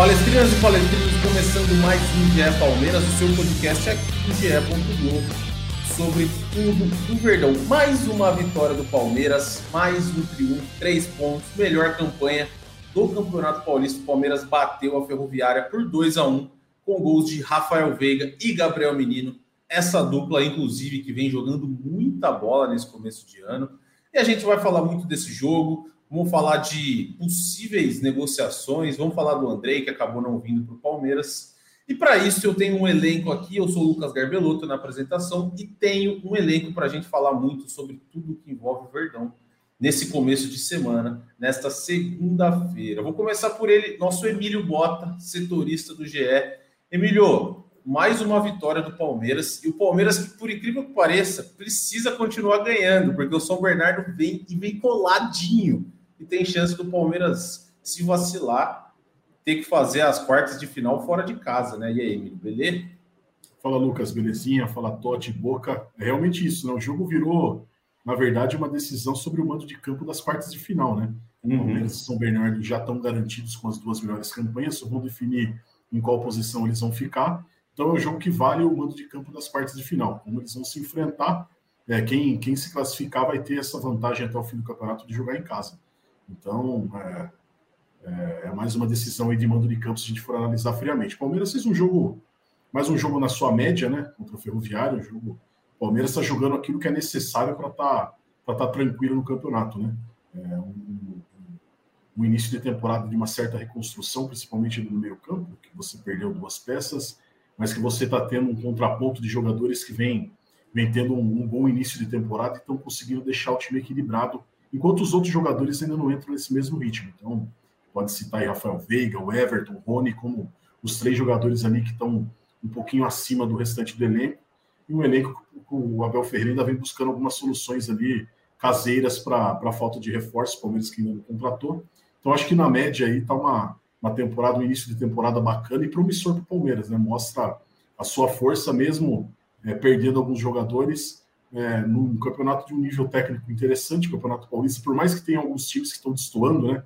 Palestrinas e palestrinos, começando mais um GE Palmeiras, o seu podcast aqui do sobre tudo o Verdão. Mais uma vitória do Palmeiras, mais um triunfo, três pontos, melhor campanha do Campeonato Paulista. O Palmeiras bateu a Ferroviária por 2 a 1 com gols de Rafael Veiga e Gabriel Menino. Essa dupla, inclusive, que vem jogando muita bola nesse começo de ano. E a gente vai falar muito desse jogo, Vamos falar de possíveis negociações. Vamos falar do Andrei, que acabou não vindo para o Palmeiras. E para isso eu tenho um elenco aqui. Eu sou o Lucas Garbelotto na apresentação e tenho um elenco para a gente falar muito sobre tudo que envolve o Verdão nesse começo de semana, nesta segunda-feira. Vou começar por ele, nosso Emílio Bota, setorista do GE. Emílio, mais uma vitória do Palmeiras. E o Palmeiras, que por incrível que pareça, precisa continuar ganhando, porque o São Bernardo vem e vem coladinho e tem chance do Palmeiras se vacilar, ter que fazer as quartas de final fora de casa, né? E aí, Emílio, beleza? Fala, Lucas, belezinha? Fala, Totti, Boca. É realmente isso, né? O jogo virou, na verdade, uma decisão sobre o mando de campo das quartas de final, né? Uhum. Palmeiras e São Bernardo já estão garantidos com as duas melhores campanhas, só vão definir em qual posição eles vão ficar. Então é um jogo que vale o mando de campo das partes de final. Como eles vão se enfrentar, é, quem, quem se classificar vai ter essa vantagem até o fim do campeonato de jogar em casa. Então, é, é, é mais uma decisão aí de mando de campo se a gente for analisar friamente. Palmeiras fez um jogo, mais um jogo na sua média, né? Contra o Ferroviário. O jogo, Palmeiras está jogando aquilo que é necessário para estar tá, tá tranquilo no campeonato, né? É um, um, início de temporada de uma certa reconstrução, principalmente no meio campo, que você perdeu duas peças, mas que você está tendo um contraponto de jogadores que vem, vem tendo um, um bom início de temporada e estão conseguindo deixar o time equilibrado enquanto os outros jogadores ainda não entram nesse mesmo ritmo. Então, pode citar aí Rafael Veiga, o Everton, o Rony, como os três jogadores ali que estão um pouquinho acima do restante do elenco. E um elenco que o Abel Ferreira ainda vem buscando algumas soluções ali caseiras para a falta de reforço, o Palmeiras que ainda não contratou. Então, acho que na média aí está uma, uma temporada, um início de temporada bacana e promissor para o Palmeiras, né? Mostra a sua força mesmo, é, perdendo alguns jogadores, é, num campeonato de um nível técnico interessante, o Campeonato Paulista, por mais que tenha alguns times que estão destoando, né?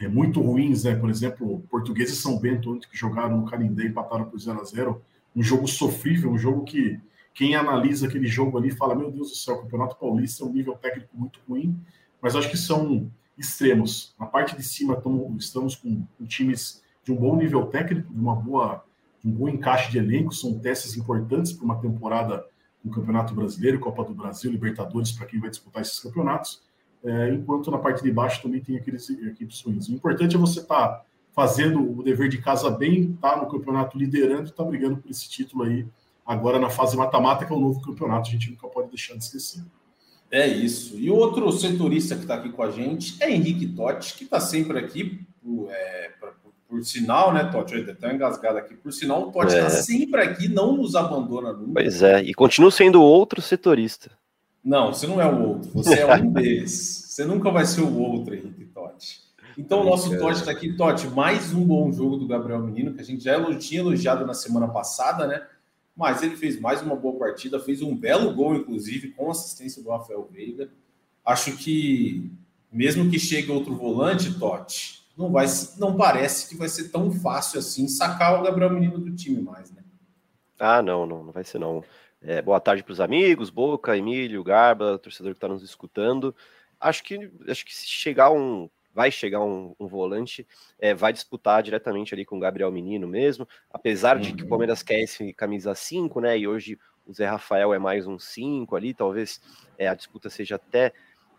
É, muito ruins, né? Por exemplo, Português e São Bento, ontem que jogaram no Canindé e empataram por 0 a 0 Um jogo sofrível, um jogo que quem analisa aquele jogo ali fala: Meu Deus do céu, o Campeonato Paulista é um nível técnico muito ruim, mas acho que são extremos. Na parte de cima tamo, estamos com, com times de um bom nível técnico, de uma boa, um bom encaixe de elenco, são testes importantes para uma temporada no Campeonato Brasileiro, Copa do Brasil, Libertadores, para quem vai disputar esses campeonatos, é, enquanto na parte de baixo também tem aqueles equipes ruins. O importante é você estar tá fazendo o dever de casa bem, tá no campeonato liderando e tá brigando por esse título aí, agora na fase mata-mata, que é o novo campeonato, a gente nunca pode deixar de esquecer. É isso. E outro setorista que está aqui com a gente é Henrique Totti, que está sempre aqui é, por sinal, né, Totti? Eu até engasgado aqui. Por sinal, o Totti está é. sempre aqui, não nos abandona nunca. Pois é, e continua sendo outro setorista. Não, você não é o outro, você é um deles. Você nunca vai ser o outro, Henrique Totti. Então, o nosso Totti está aqui. Totti, mais um bom jogo do Gabriel Menino, que a gente já tinha elogiado na semana passada, né? Mas ele fez mais uma boa partida, fez um belo gol, inclusive, com assistência do Rafael Veiga. Acho que, mesmo que chegue outro volante, Totti, não vai não parece que vai ser tão fácil assim sacar o Gabriel Menino do time mais, né? Ah, não, não, não vai ser não. É, boa tarde para os amigos, Boca, Emílio, Garba, torcedor que está nos escutando. Acho que acho que se chegar um vai chegar um, um volante, é, vai disputar diretamente ali com o Gabriel Menino mesmo, apesar de que o uhum. Palmeiras quer esse camisa 5, né? E hoje o Zé Rafael é mais um 5 ali, talvez é, a disputa seja até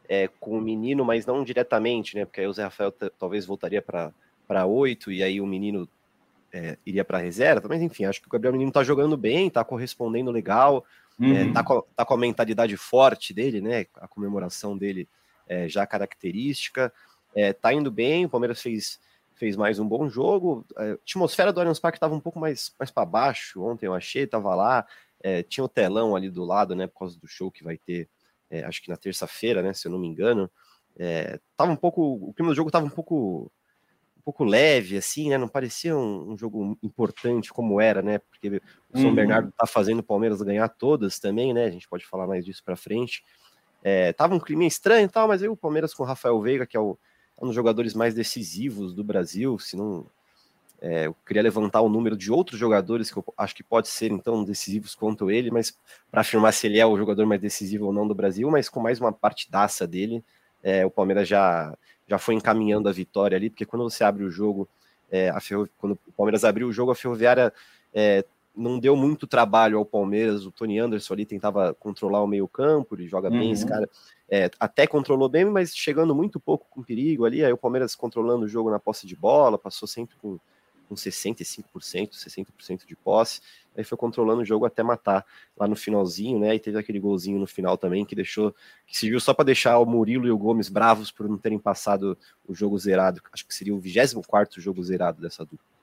é, com o menino, mas não diretamente, né? Porque aí o Zé Rafael talvez voltaria para oito, e aí o menino é, iria para a reserva, mas enfim, acho que o Gabriel Menino está jogando bem, está correspondendo legal, é, uhum. é, tá, com, tá com a mentalidade forte dele, né? A comemoração dele é, já característica, é, tá indo bem, o Palmeiras fez, fez mais um bom jogo. É, a atmosfera do Allianz Parque estava um pouco mais, mais para baixo ontem, eu achei, tava lá, é, tinha o telão ali do lado, né? Por causa do show que vai ter, acho que na terça-feira, né? Se eu não me engano. tava um pouco, o clima do jogo tava um pouco pouco leve, assim, né? Não parecia um, um, jogo importante como era, né? Porque o São uhum. Bernardo tá fazendo o Palmeiras ganhar todas também, né? A gente pode falar mais disso para frente. É, tava um clima estranho e tal, mas aí o Palmeiras com o Rafael Veiga, que é, o, é um dos jogadores mais decisivos do Brasil, se não. É, eu queria levantar o número de outros jogadores que eu acho que pode ser então decisivos quanto ele, mas para afirmar se ele é o jogador mais decisivo ou não do Brasil, mas com mais uma partidaça dele, é, o Palmeiras já já foi encaminhando a vitória ali, porque quando você abre o jogo, é, a Ferro... quando o Palmeiras abriu o jogo, a Ferroviária é, não deu muito trabalho ao Palmeiras, o Tony Anderson ali tentava controlar o meio campo, ele joga uhum. bem esse cara, é, até controlou bem, mas chegando muito pouco com perigo ali, aí o Palmeiras controlando o jogo na posse de bola, passou sempre com com 65%, 60% de posse, aí foi controlando o jogo até matar lá no finalzinho, né? E teve aquele golzinho no final também que deixou, que serviu só para deixar o Murilo e o Gomes bravos por não terem passado o jogo zerado. Acho que seria o 24 jogo zerado dessa dupla.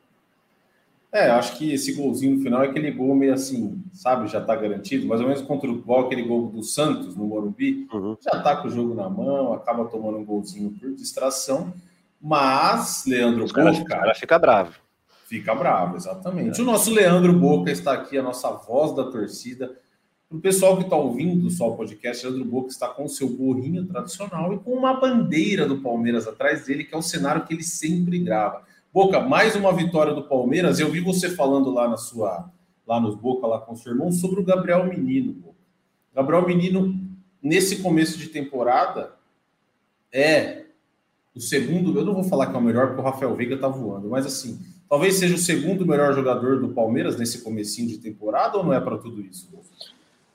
É, acho que esse golzinho no final é aquele gol meio assim, sabe, já tá garantido, mais ou menos contra o gol, aquele gol do Santos no Morumbi, uhum. já tá com o jogo na mão, acaba tomando um golzinho por distração, mas Leandro Os cara, cara fica bravo. Fica bravo, exatamente. É. O nosso Leandro Boca está aqui, a nossa voz da torcida. Para o pessoal que está ouvindo só o podcast, Leandro Boca está com o seu gorrinho tradicional e com uma bandeira do Palmeiras atrás dele, que é o cenário que ele sempre grava. Boca, mais uma vitória do Palmeiras. Eu vi você falando lá na sua, lá nos Boca, lá com o seu irmão, sobre o Gabriel Menino. Boca. Gabriel Menino, nesse começo de temporada, é o segundo. Eu não vou falar que é o melhor, porque o Rafael Veiga está voando, mas assim, talvez seja o segundo melhor jogador do Palmeiras nesse comecinho de temporada ou não é para tudo isso?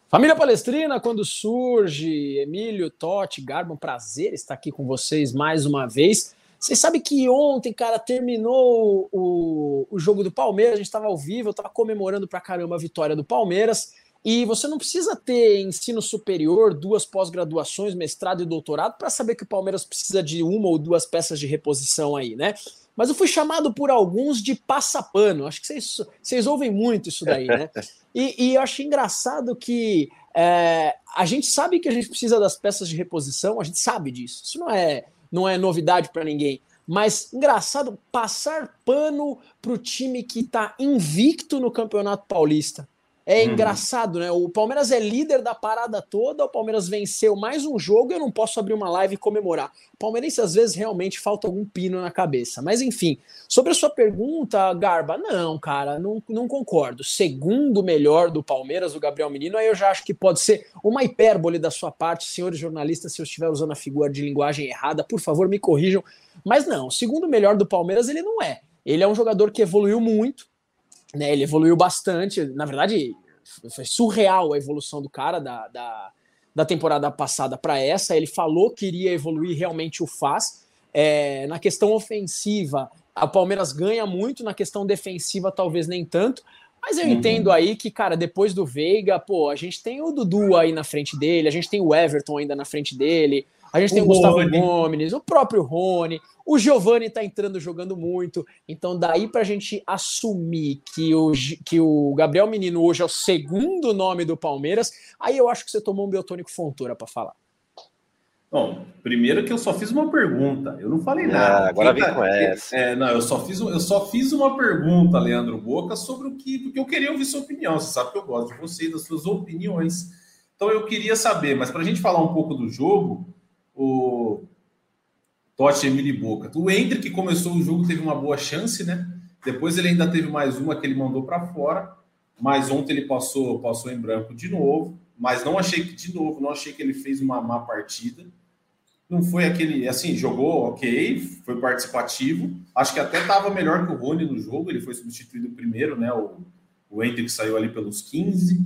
Família Palestrina, quando surge, Emílio, Totti, Garbo, um prazer estar aqui com vocês mais uma vez. Vocês sabem que ontem, cara, terminou o, o jogo do Palmeiras, a gente estava ao vivo, eu estava comemorando pra caramba a vitória do Palmeiras. E você não precisa ter ensino superior, duas pós-graduações, mestrado e doutorado, para saber que o Palmeiras precisa de uma ou duas peças de reposição aí, né? Mas eu fui chamado por alguns de passapano. Acho que vocês, vocês ouvem muito isso daí, né? E, e eu achei engraçado que é, a gente sabe que a gente precisa das peças de reposição, a gente sabe disso. Isso não é, não é novidade para ninguém. Mas engraçado passar pano para o time que está invicto no Campeonato Paulista. É uhum. engraçado, né? O Palmeiras é líder da parada toda, o Palmeiras venceu mais um jogo e eu não posso abrir uma live e comemorar. O palmeirense às vezes realmente falta algum pino na cabeça. Mas enfim, sobre a sua pergunta, Garba, não, cara, não, não concordo. Segundo melhor do Palmeiras, o Gabriel Menino, aí eu já acho que pode ser uma hipérbole da sua parte, senhores jornalistas, se eu estiver usando a figura de linguagem errada, por favor, me corrijam. Mas não, segundo melhor do Palmeiras, ele não é. Ele é um jogador que evoluiu muito, né, ele evoluiu bastante. Na verdade, foi surreal a evolução do cara da, da, da temporada passada para essa. Ele falou que iria evoluir, realmente o faz. É, na questão ofensiva, a Palmeiras ganha muito, na questão defensiva, talvez nem tanto. Mas eu uhum. entendo aí que, cara, depois do Veiga, pô, a gente tem o Dudu aí na frente dele, a gente tem o Everton ainda na frente dele, a gente o tem o Gustavo Rony. Gomes, o próprio Rony, o Giovani tá entrando jogando muito. Então, daí pra gente assumir que o, que o Gabriel Menino hoje é o segundo nome do Palmeiras, aí eu acho que você tomou um biotônico Fontoura para falar. Bom, primeiro que eu só fiz uma pergunta, eu não falei nada. Ah, agora vem tá, com essa. É, não, eu só, fiz, eu só fiz uma pergunta, Leandro Boca, sobre o que. Porque eu queria ouvir sua opinião. Você sabe que eu gosto de você e das suas opiniões. Então eu queria saber, mas para a gente falar um pouco do jogo, o Totti, Emily Boca. O Hendrick que começou o jogo teve uma boa chance, né? Depois ele ainda teve mais uma que ele mandou para fora, mas ontem ele passou, passou em branco de novo. Mas não achei que, de novo, não achei que ele fez uma má partida. Não foi aquele, assim, jogou ok, foi participativo. Acho que até estava melhor que o Rony no jogo, ele foi substituído primeiro, né? O, o Hendrick saiu ali pelos 15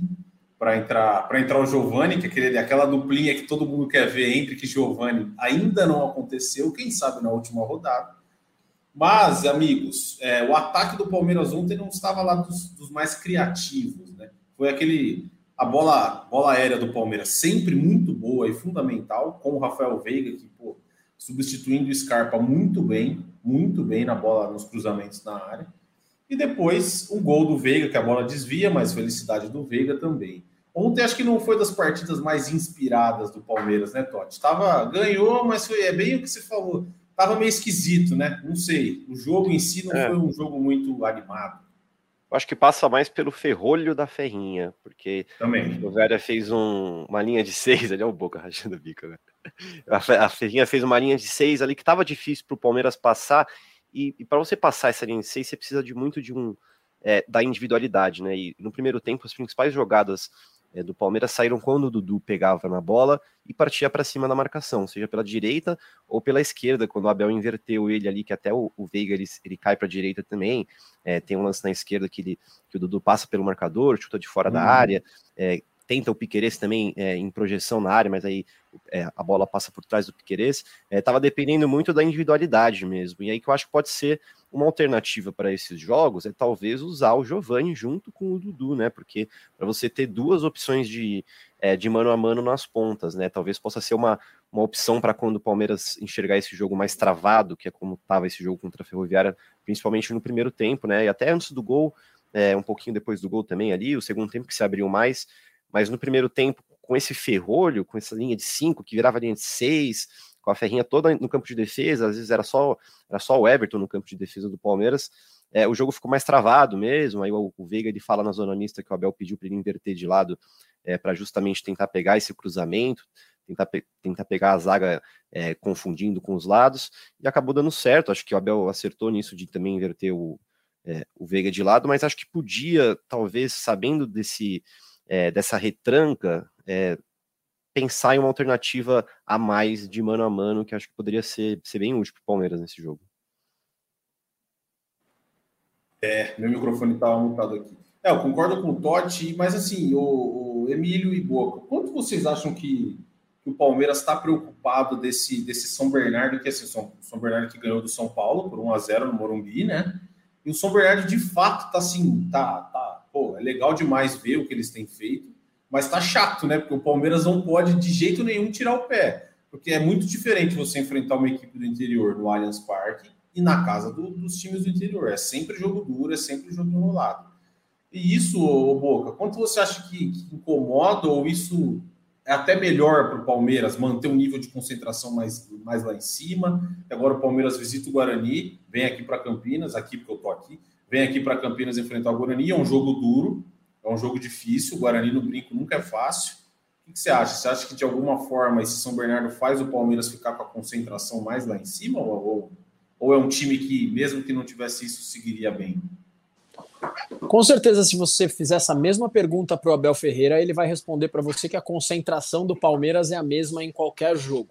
para entrar para entrar o Giovani, que é aquele, aquela duplinha que todo mundo quer ver entre que Giovani ainda não aconteceu, quem sabe na última rodada. Mas, amigos, é, o ataque do Palmeiras ontem não estava lá dos, dos, mais criativos, né? Foi aquele. A bola, bola aérea do Palmeiras sempre muito boa e fundamental, com o Rafael Veiga, que, pô, substituindo o Scarpa muito bem, muito bem na bola, nos cruzamentos na área. E depois um gol do Veiga, que a bola desvia, mas felicidade do Veiga também. Ontem acho que não foi das partidas mais inspiradas do Palmeiras, né, Totti? Tava, ganhou, mas foi é bem o que você falou. Tava meio esquisito, né? Não sei. O jogo em si não é. foi um jogo muito animado. Eu acho que passa mais pelo ferrolho da ferrinha, porque Também. o Vera fez um, uma linha de seis, ali é o Boca rachando o bico, né? A, a ferrinha fez uma linha de seis ali que estava difícil para o Palmeiras passar, e, e para você passar essa linha de seis, você precisa de muito de um é, da individualidade, né? E no primeiro tempo, as principais jogadas é, do Palmeiras saíram quando o Dudu pegava na bola e partia para cima da marcação, seja pela direita ou pela esquerda, quando o Abel inverteu ele ali, que até o, o Veiga ele, ele cai para a direita também. É, tem um lance na esquerda que, ele, que o Dudu passa pelo marcador, chuta de fora uhum. da área. É, tenta o Piqueires também é, em projeção na área, mas aí é, a bola passa por trás do Piqueires, estava é, dependendo muito da individualidade mesmo. E aí que eu acho que pode ser uma alternativa para esses jogos é talvez usar o Giovani junto com o Dudu, né? Porque para você ter duas opções de, é, de mano a mano nas pontas, né? Talvez possa ser uma, uma opção para quando o Palmeiras enxergar esse jogo mais travado, que é como estava esse jogo contra a Ferroviária, principalmente no primeiro tempo, né? E até antes do gol, é, um pouquinho depois do gol também ali, o segundo tempo que se abriu mais mas no primeiro tempo, com esse ferrolho, com essa linha de cinco que virava linha de seis, com a ferrinha toda no campo de defesa, às vezes era só, era só o Everton no campo de defesa do Palmeiras, é, o jogo ficou mais travado mesmo. Aí o, o Veiga ele fala na zona mista que o Abel pediu para ele inverter de lado é, para justamente tentar pegar esse cruzamento, tentar, pe tentar pegar a zaga é, confundindo com os lados, e acabou dando certo. Acho que o Abel acertou nisso de também inverter o, é, o Veiga de lado, mas acho que podia, talvez, sabendo desse é, dessa retranca, é, pensar em uma alternativa a mais de mano a mano, que acho que poderia ser, ser bem útil para o Palmeiras nesse jogo. É, meu microfone estava mutado aqui. É, eu concordo com o Totti, mas assim, o, o Emílio e Boca, quanto vocês acham que, que o Palmeiras está preocupado desse, desse São Bernardo, que é esse São, São Bernardo que ganhou do São Paulo por 1 a 0 no Morumbi, né? E o São Bernardo de fato tá assim, tá, tá pô, é legal demais ver o que eles têm feito, mas tá chato, né? Porque o Palmeiras não pode de jeito nenhum tirar o pé. Porque é muito diferente você enfrentar uma equipe do interior no Allianz Parque e na casa do, dos times do interior. É sempre jogo duro, é sempre jogo enrolado. E isso, ô Boca, quanto você acha que, que incomoda ou isso é até melhor para o Palmeiras manter um nível de concentração mais, mais lá em cima? Agora o Palmeiras visita o Guarani, vem aqui para Campinas, aqui porque eu tô aqui, vem aqui para Campinas enfrentar o Guarani. É um jogo duro, é um jogo difícil. O Guarani no brinco nunca é fácil. O que você acha? Você acha que de alguma forma esse São Bernardo faz o Palmeiras ficar com a concentração mais lá em cima? Ou, ou é um time que, mesmo que não tivesse isso, seguiria bem? Com certeza, se você fizer essa mesma pergunta para o Abel Ferreira, ele vai responder para você que a concentração do Palmeiras é a mesma em qualquer jogo.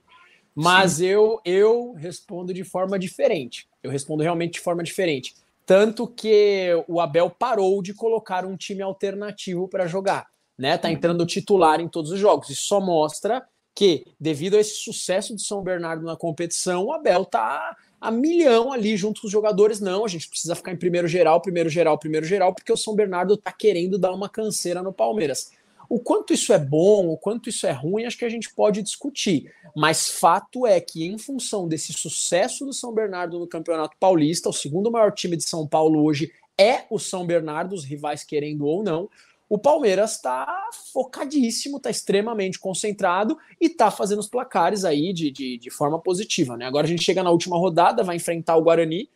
Mas eu, eu respondo de forma diferente. Eu respondo realmente de forma diferente. Tanto que o Abel parou de colocar um time alternativo para jogar. Né? Tá entrando titular em todos os jogos. Isso só mostra que, devido a esse sucesso de São Bernardo na competição, o Abel tá a milhão ali junto com os jogadores. Não, a gente precisa ficar em primeiro geral, primeiro geral, primeiro geral, porque o São Bernardo tá querendo dar uma canseira no Palmeiras. O quanto isso é bom, o quanto isso é ruim, acho que a gente pode discutir. Mas fato é que, em função desse sucesso do São Bernardo no Campeonato Paulista, o segundo maior time de São Paulo hoje é o São Bernardo, os rivais querendo ou não. O Palmeiras está focadíssimo, está extremamente concentrado e está fazendo os placares aí de, de, de forma positiva. Né? Agora a gente chega na última rodada, vai enfrentar o Guarani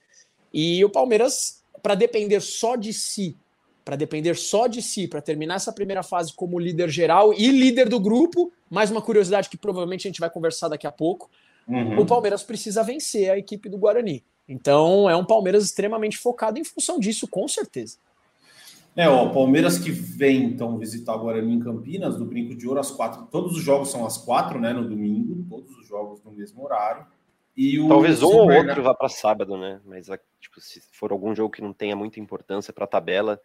e o Palmeiras, para depender só de si para depender só de si, para terminar essa primeira fase como líder geral e líder do grupo, mais uma curiosidade que provavelmente a gente vai conversar daqui a pouco, uhum. o Palmeiras precisa vencer a equipe do Guarani. Então é um Palmeiras extremamente focado em função disso, com certeza. É, ó, o Palmeiras que vem então visitar o Guarani em Campinas, do Brinco de Ouro às quatro. Todos os jogos são às quatro, né? No domingo, todos os jogos no mesmo horário. E o Talvez um ou outro vá para sábado, né? Mas tipo, se for algum jogo que não tenha muita importância para a tabela,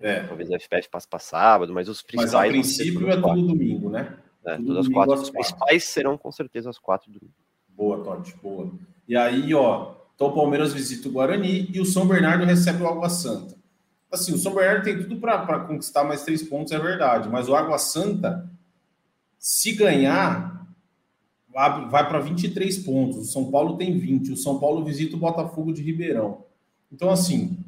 é. Talvez a FPF passe para sábado, mas os principais. Mas a princípio é todo domingo, né? É, todas as quatro. Os principais serão com certeza as quatro domingo. Boa, Totti, boa. E aí, ó, Então o Palmeiras visita o Guarani e o São Bernardo recebe o Água Santa. Assim, o São Bernardo tem tudo para conquistar mais três pontos, é verdade. Mas o Água Santa, se ganhar, vai para 23 pontos. O São Paulo tem 20. O São Paulo visita o Botafogo de Ribeirão. Então, assim,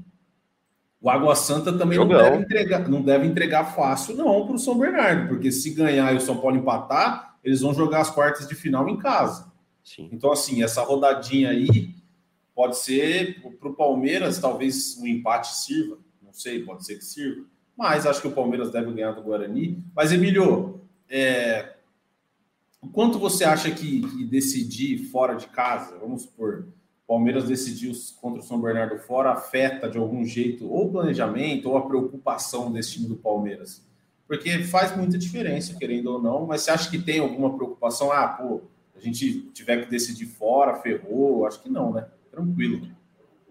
o Água Santa também não deve, entregar, não deve entregar fácil, não, para o São Bernardo, porque se ganhar e o São Paulo empatar, eles vão jogar as quartas de final em casa. Sim. Então, assim, essa rodadinha aí pode ser para o Palmeiras, talvez um empate sirva, não sei, pode ser que sirva, mas acho que o Palmeiras deve ganhar do Guarani. Mas, Emílio, é, o quanto você acha que, que decidir fora de casa, vamos supor, Palmeiras decidiu contra o São Bernardo fora, afeta de algum jeito ou o planejamento ou a preocupação desse time do Palmeiras? Porque faz muita diferença, querendo ou não, mas você acha que tem alguma preocupação? Ah, pô, a gente tiver que decidir fora, ferrou? Acho que não, né? Tranquilo.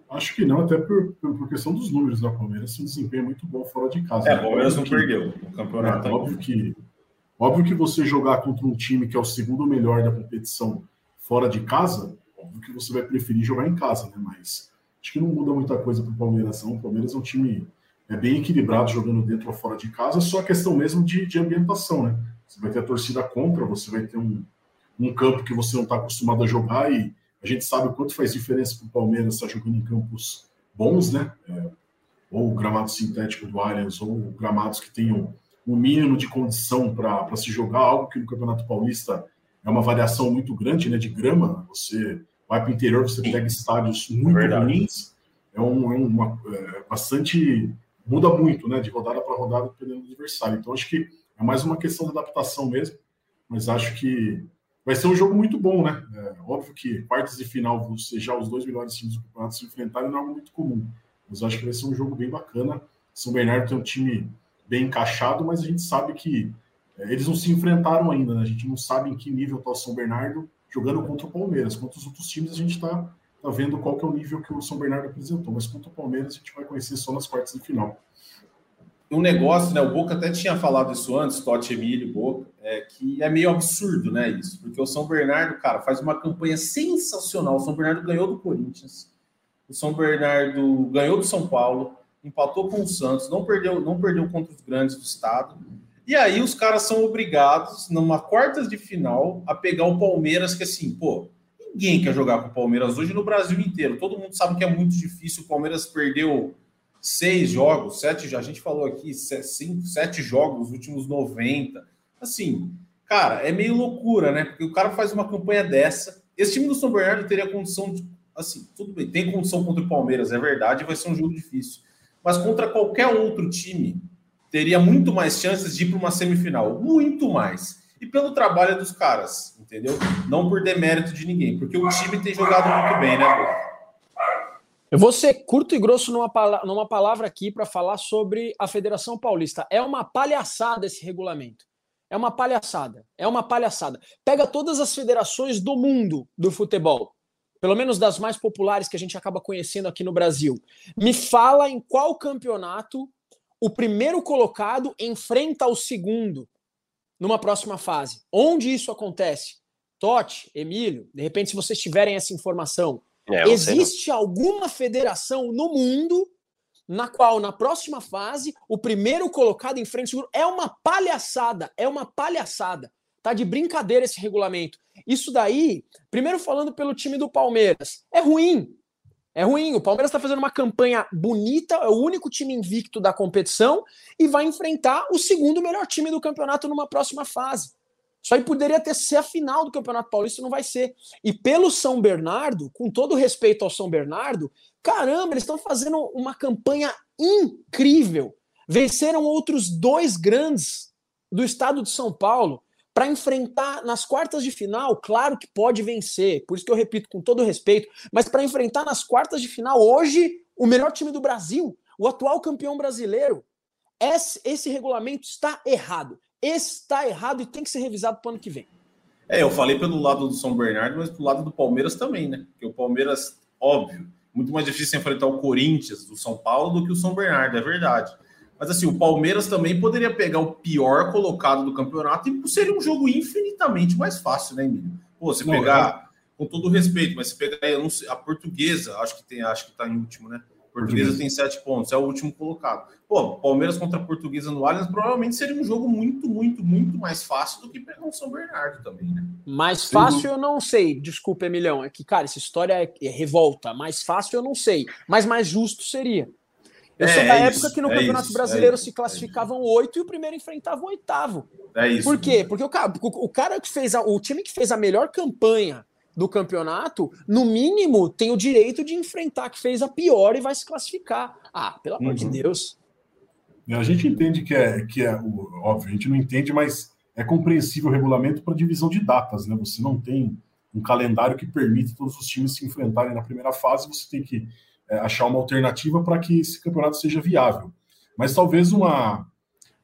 Acho que não, até por, por questão dos números da Palmeiras, um desempenho muito bom fora de casa. É, né? o Palmeiras não que, perdeu o campeonato. É, óbvio, que, óbvio que você jogar contra um time que é o segundo melhor da competição fora de casa Óbvio que você vai preferir jogar em casa, né? Mas acho que não muda muita coisa para o Palmeiras, não. O Palmeiras é um time é bem equilibrado jogando dentro ou fora de casa, só a questão mesmo de, de ambientação, né? Você vai ter a torcida contra, você vai ter um, um campo que você não está acostumado a jogar e a gente sabe o quanto faz diferença para o Palmeiras estar jogando em campos bons, né? É, ou gramado sintético do Allianz, ou gramados que tenham um mínimo de condição para se jogar, algo que no Campeonato Paulista é uma variação muito grande, né? De grama, você vai para o interior, você pega estádios muito Verdade. ruins, é, um, é uma, é bastante. muda muito, né? De rodada para rodada, dependendo do adversário. Então, acho que é mais uma questão de adaptação mesmo, mas acho que vai ser um jogo muito bom, né? É, óbvio que quartas de final ser já os dois melhores times do campeonato se enfrentarem, não é algo muito comum, mas acho que vai ser um jogo bem bacana. São Bernardo tem um time bem encaixado, mas a gente sabe que é, eles não se enfrentaram ainda, né? A gente não sabe em que nível está o São Bernardo jogando contra o Palmeiras. Contra os outros times, a gente está tá vendo qual que é o nível que o São Bernardo apresentou. Mas contra o Palmeiras, a gente vai conhecer só nas quartas de final. Um negócio, né? O Boca até tinha falado isso antes, Totti Emílio, Boca, é que é meio absurdo, né? Isso, porque o São Bernardo, cara, faz uma campanha sensacional. O São Bernardo ganhou do Corinthians, o São Bernardo ganhou do São Paulo, empatou com o Santos, não perdeu, não perdeu contra os grandes do estado e aí os caras são obrigados, numa quartas de final, a pegar o Palmeiras, que assim, pô, ninguém quer jogar com o Palmeiras hoje no Brasil inteiro. Todo mundo sabe que é muito difícil. O Palmeiras perdeu seis jogos, sete, a gente falou aqui, cinco, sete jogos nos últimos 90. Assim, cara, é meio loucura, né? Porque o cara faz uma campanha dessa. Esse time do São Bernardo teria condição de. Assim, tudo bem, tem condição contra o Palmeiras, é verdade, vai ser um jogo difícil. Mas contra qualquer outro time, teria muito mais chances de ir para uma semifinal. Muito mais. E pelo trabalho dos caras, entendeu? Não por demérito de ninguém, porque o time tem jogado muito bem, né, Bruno? Eu vou ser curto e grosso numa, numa palavra aqui para falar sobre a Federação Paulista. É uma palhaçada esse regulamento. É uma palhaçada. É uma palhaçada. Pega todas as federações do mundo do futebol, pelo menos das mais populares que a gente acaba conhecendo aqui no Brasil. Me fala em qual campeonato o primeiro colocado enfrenta o segundo numa próxima fase. Onde isso acontece? Totti, Emílio, de repente, se vocês tiverem essa informação, é, existe alguma federação no mundo na qual, na próxima fase, o primeiro colocado enfrenta o segundo? É uma palhaçada, é uma palhaçada. Tá de brincadeira esse regulamento. Isso daí, primeiro falando pelo time do Palmeiras, é ruim. É ruim. O Palmeiras está fazendo uma campanha bonita, é o único time invicto da competição e vai enfrentar o segundo melhor time do campeonato numa próxima fase. Isso aí poderia ter ser a final do Campeonato Paulista, não vai ser. E pelo São Bernardo, com todo respeito ao São Bernardo, caramba, eles estão fazendo uma campanha incrível. Venceram outros dois grandes do estado de São Paulo para enfrentar nas quartas de final, claro que pode vencer, por isso que eu repito com todo respeito, mas para enfrentar nas quartas de final hoje o melhor time do Brasil, o atual campeão brasileiro. Esse, esse regulamento está errado. Está errado e tem que ser revisado para o ano que vem. É, eu falei pelo lado do São Bernardo, mas pelo lado do Palmeiras também, né? Porque o Palmeiras, óbvio, muito mais difícil enfrentar o Corinthians do São Paulo do que o São Bernardo, é verdade. Mas assim, o Palmeiras também poderia pegar o pior colocado do campeonato e seria um jogo infinitamente mais fácil, né, Emílio? Pô, você pegar com todo respeito, mas se pegar sei, a portuguesa, acho que tem, acho que está em último, né? Portuguesa tem sete pontos, é o último colocado. Pô, Palmeiras contra a Portuguesa no Allianz provavelmente seria um jogo muito, muito, muito mais fácil do que pegar o São Bernardo também, né? Mais fácil eu não sei, desculpa, Emilhão. É que, cara, essa história é, é revolta. Mais fácil eu não sei, mas mais justo seria. Eu é, sou da é época isso, que no é Campeonato isso, Brasileiro é se classificavam oito e o primeiro enfrentava o oitavo. É isso. Por quê? Porque o cara, o cara que fez a, o time que fez a melhor campanha do campeonato, no mínimo, tem o direito de enfrentar que fez a pior e vai se classificar. Ah, pelo amor uhum. de Deus. A gente entende que é, que é óbvio, a gente não entende, mas é compreensível o regulamento para divisão de datas, né? Você não tem um calendário que permite todos os times se enfrentarem na primeira fase, você tem que é, achar uma alternativa para que esse campeonato seja viável. Mas talvez uma,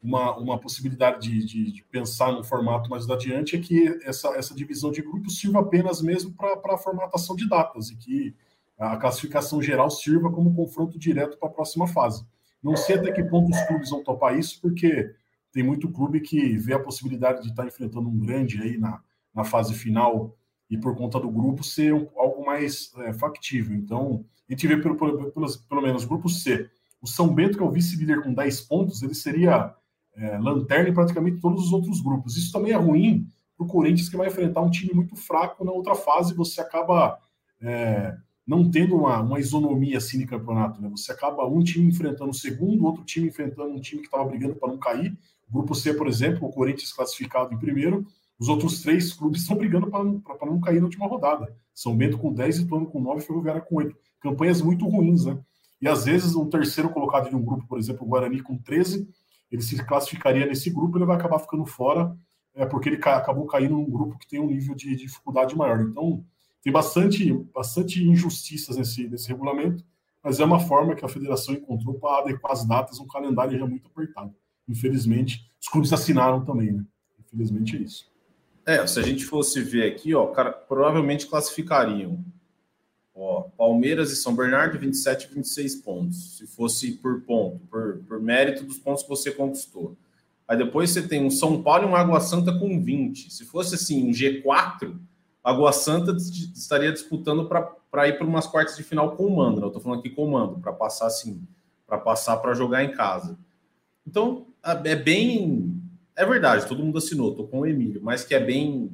uma, uma possibilidade de, de, de, pensar num formato mais adiante é que essa, essa divisão de grupos sirva apenas mesmo para a formatação de datas e que a classificação geral sirva como confronto direto para a próxima fase. Não sei até que ponto os clubes vão topar isso, porque tem muito clube que vê a possibilidade de estar enfrentando um grande aí na, na fase final e por conta do grupo ser algo mais é, factível. Então, a gente vê pelo, pelo, pelo, pelo menos grupo C. O São Bento, que é o vice-líder com 10 pontos, ele seria é, lanterna em praticamente todos os outros grupos. Isso também é ruim para o Corinthians, que vai enfrentar um time muito fraco na outra fase, você acaba é, não tendo uma, uma isonomia assim no campeonato. Né? Você acaba um time enfrentando o segundo, outro time enfrentando um time que estava brigando para não cair. grupo C, por exemplo, o Corinthians classificado em primeiro, os outros três clubes estão brigando para não cair na última rodada. São Bento com 10, Ituano com 9 e Ferroviária com 8. Campanhas muito ruins, né? E às vezes um terceiro colocado de um grupo, por exemplo, o Guarani com 13, ele se classificaria nesse grupo, ele vai acabar ficando fora, é, porque ele ca acabou caindo num grupo que tem um nível de dificuldade maior. Então, tem bastante, bastante injustiças nesse, nesse regulamento, mas é uma forma que a federação encontrou para adequar as datas, um calendário já muito apertado. Infelizmente, os clubes assinaram também, né? Infelizmente é isso. É, se a gente fosse ver aqui, ó, cara, provavelmente classificariam Ó, Palmeiras e São Bernardo, 27 e 26 pontos. Se fosse por ponto, por, por mérito dos pontos que você conquistou. Aí depois você tem um São Paulo e um Água Santa com 20. Se fosse assim, um G4, Água Santa estaria disputando para ir para umas quartas de final com o Mando. Eu estou falando aqui com o Mando, para passar assim, para passar para jogar em casa. Então, é bem. É verdade, todo mundo assinou, estou com o Emílio, mas que é bem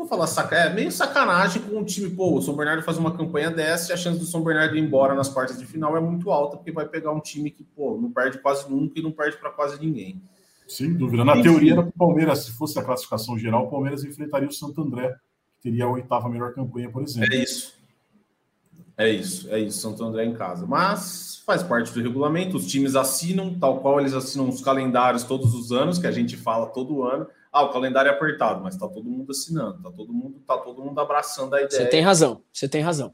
vou falar saca, é meio sacanagem com o time, pô, o São Bernardo faz uma campanha dessa e a chance do São Bernardo ir embora nas quartas de final é muito alta, porque vai pegar um time que, pô, não perde quase nunca e não perde para quase ninguém. Sem dúvida. Na Enfim. teoria era o Palmeiras, se fosse a classificação geral, o Palmeiras enfrentaria o Santo André, que teria a oitava melhor campanha, por exemplo. É isso. É isso, é isso, Santo André em casa. Mas faz parte do regulamento, os times assinam, tal qual eles assinam os calendários todos os anos, que a gente fala todo ano. Ah, o calendário é apertado, mas está todo mundo assinando, está todo mundo, tá todo mundo abraçando a ideia. Você tem razão, você tem razão.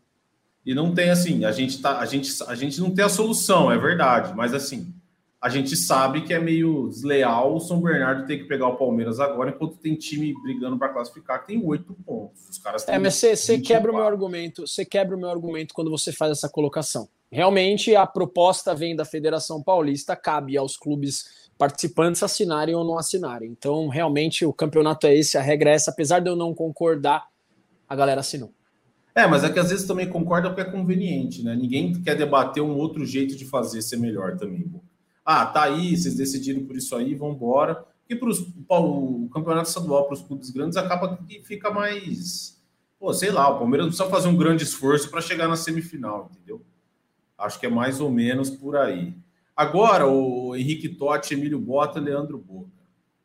E não tem assim, a gente tá, a gente, a gente não tem a solução, é verdade, mas assim, a gente sabe que é meio desleal o São Bernardo ter que pegar o Palmeiras agora, enquanto tem time brigando para classificar que tem oito pontos. Os caras É, mas você quebra o meu argumento, você quebra o meu argumento quando você faz essa colocação. Realmente a proposta vem da Federação Paulista, cabe aos clubes participantes assinarem ou não assinarem. Então, realmente, o campeonato é esse, a regra é essa. Apesar de eu não concordar, a galera assinou. É, mas é que às vezes também concorda porque é conveniente, né? Ninguém quer debater um outro jeito de fazer ser melhor também. Ah, tá aí, vocês decidiram por isso aí, vão embora. E para o campeonato estadual, para os clubes grandes, acaba que fica mais. Pô, sei lá, o Palmeiras não precisa fazer um grande esforço para chegar na semifinal, entendeu? Acho que é mais ou menos por aí. Agora, o Henrique Totti, Emílio Bota, Leandro Boca.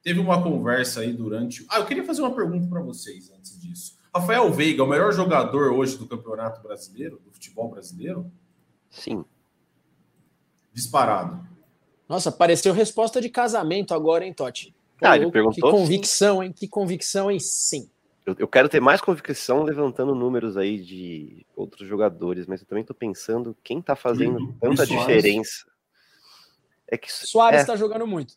Teve uma conversa aí durante. Ah, eu queria fazer uma pergunta para vocês antes disso. Rafael Veiga, o melhor jogador hoje do Campeonato Brasileiro, do futebol brasileiro? Sim. Disparado. Nossa, pareceu resposta de casamento agora, hein, Totti? ah, ele perguntou. Que convicção, hein? Que convicção, hein? Sim. Eu, eu, quero ter mais convicção levantando números aí de outros jogadores, mas eu também estou pensando quem está fazendo tanta diferença é que Soares está é, jogando muito.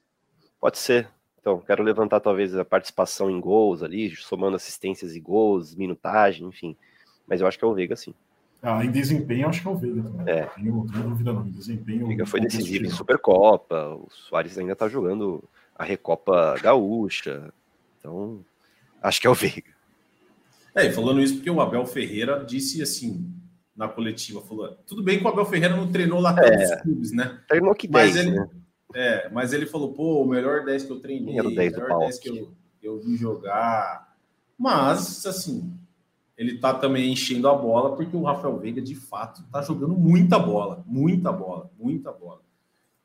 Pode ser. Então, quero levantar talvez a participação em gols ali, somando assistências e gols, minutagem, enfim. Mas eu acho que é o Veiga, sim. Ah, em desempenho, acho que é o Veiga também. É. Não tenho, dúvida, não. Em desempenho. O Veiga foi decisivo em Supercopa. O Soares ainda está jogando a Recopa Gaúcha. Então, acho que é o Veiga. É, falando isso porque o Abel Ferreira disse assim na coletiva, falou, tudo bem que o Abel Ferreira não treinou lá todos é, os clubes, né? Treinou que 10, mas ele, né? É, mas ele falou, pô, o melhor 10 que eu treinei, o 10 melhor 10 que eu, que eu vi jogar. Mas, assim, ele tá também enchendo a bola porque o Rafael Veiga, de fato, tá jogando muita bola, muita bola, muita bola.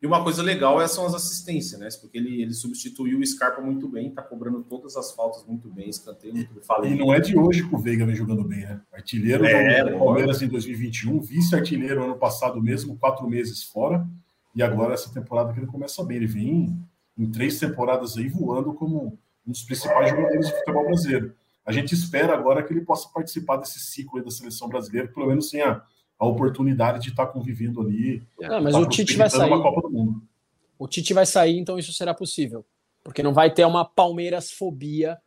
E uma coisa legal é, são as assistências, né? Porque ele, ele substituiu o Scarpa muito bem, tá cobrando todas as faltas muito bem, escanteio muito bem. Falei. E não é de hoje que o Veiga vem jogando bem, né? Artilheiro é, do Palmeiras em 2021, vice-artilheiro ano passado mesmo, quatro meses fora. E agora essa temporada que ele começa bem. Ele vem em três temporadas aí voando como um dos principais jogadores do futebol brasileiro. A gente espera agora que ele possa participar desse ciclo da seleção brasileira, pelo menos tenha a oportunidade de estar convivendo ali. Não, mas o Tite vai sair. O Tite vai sair, então isso será possível. Porque não vai ter uma Palmeiras fobia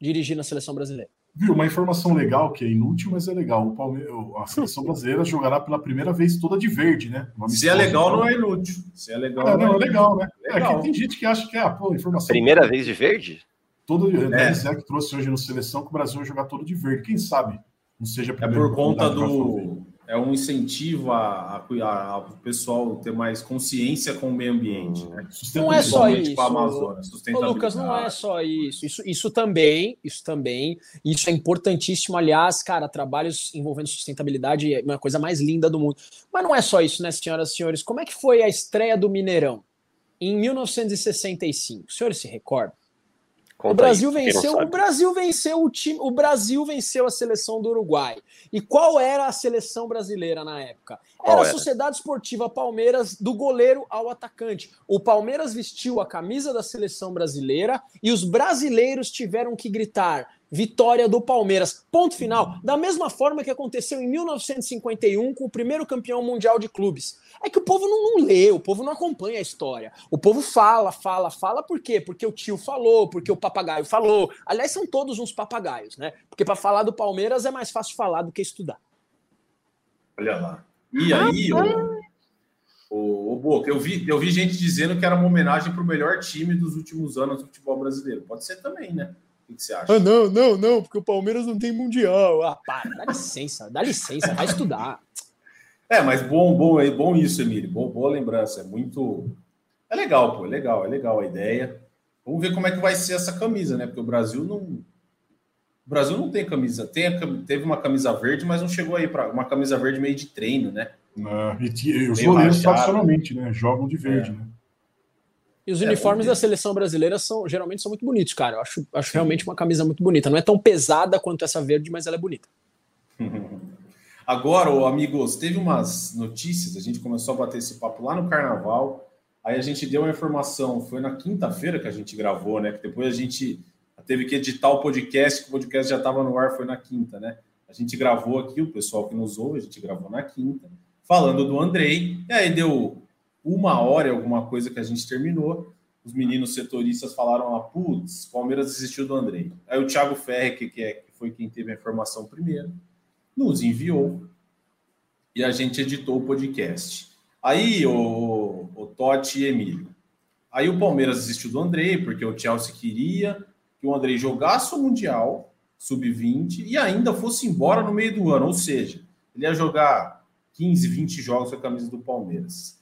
dirigindo a seleção brasileira. Viu, uma informação legal, que é inútil, mas é legal. O Palme... A seleção brasileira jogará pela primeira vez toda de verde, né? Se é legal, não é inútil. Se é legal, é, não, é, é legal, né? Legal. É que tem gente que acha que é, pô, informação. Primeira vez de verde? Todo é. Zé que trouxe hoje no seleção que o Brasil vai jogar todo de verde. Quem sabe não seja É por conta do é um incentivo a, a, a, o pessoal ter mais consciência com o meio ambiente. Né? Não é só isso. Amazônia, Ô, Lucas, não é só isso. isso. Isso também, isso também, isso é importantíssimo. Aliás, cara, trabalhos envolvendo sustentabilidade é uma coisa mais linda do mundo. Mas não é só isso, né, senhoras e senhores? Como é que foi a estreia do Mineirão em 1965? Os senhores se recordam? Conta o Brasil aí, venceu, o Brasil venceu o time, o Brasil venceu a seleção do Uruguai. E qual era a seleção brasileira na época? Era, era a Sociedade Esportiva Palmeiras do goleiro ao atacante. O Palmeiras vestiu a camisa da seleção brasileira e os brasileiros tiveram que gritar: vitória do Palmeiras. Ponto final. Da mesma forma que aconteceu em 1951 com o primeiro campeão mundial de clubes. É que o povo não, não, lê, o povo não acompanha a história. O povo fala, fala, fala por quê? Porque o tio falou, porque o papagaio falou. Aliás, são todos uns papagaios, né? Porque para falar do Palmeiras é mais fácil falar do que estudar. Olha lá. E aí, o, o, o Boca, eu vi, eu vi gente dizendo que era uma homenagem para o melhor time dos últimos anos do futebol brasileiro. Pode ser também, né? O que você acha? Ah, não, não, não, porque o Palmeiras não tem mundial. Ah, para, dá licença, dá licença, vai estudar. É, mas bom, bom, é bom isso, Emílio. Bom, boa lembrança. É muito. É legal, pô, é legal, é legal a ideia. Vamos ver como é que vai ser essa camisa, né? Porque o Brasil não. O Brasil não tem camisa. Tem a... Teve uma camisa verde, mas não chegou aí para uma camisa verde meio de treino, né? Ah, e, e os goleiros tradicionalmente, né? Jogam de verde, é. né? E os é, uniformes da seleção brasileira são geralmente são muito bonitos, cara. Eu acho, acho realmente uma camisa muito bonita. Não é tão pesada quanto essa verde, mas ela é bonita. Agora, amigos, teve umas notícias, a gente começou a bater esse papo lá no carnaval. Aí a gente deu uma informação, foi na quinta-feira que a gente gravou, né? Que depois a gente teve que editar o podcast, que o podcast já estava no ar, foi na quinta, né? A gente gravou aqui, o pessoal que nos ouve, a gente gravou na quinta, falando do Andrei. E aí deu uma hora alguma coisa que a gente terminou, os meninos setoristas falaram lá, putz, Palmeiras desistiu do Andrei. Aí o Thiago Ferre, que, que, é, que foi quem teve a informação primeiro, nos enviou e a gente editou o podcast. Aí, o, o Totti e Emílio. Aí o Palmeiras desistiu do Andrei, porque o Chelsea queria que o Andrei jogasse o Mundial Sub-20 e ainda fosse embora no meio do ano. Ou seja, ele ia jogar 15, 20 jogos com a camisa do Palmeiras.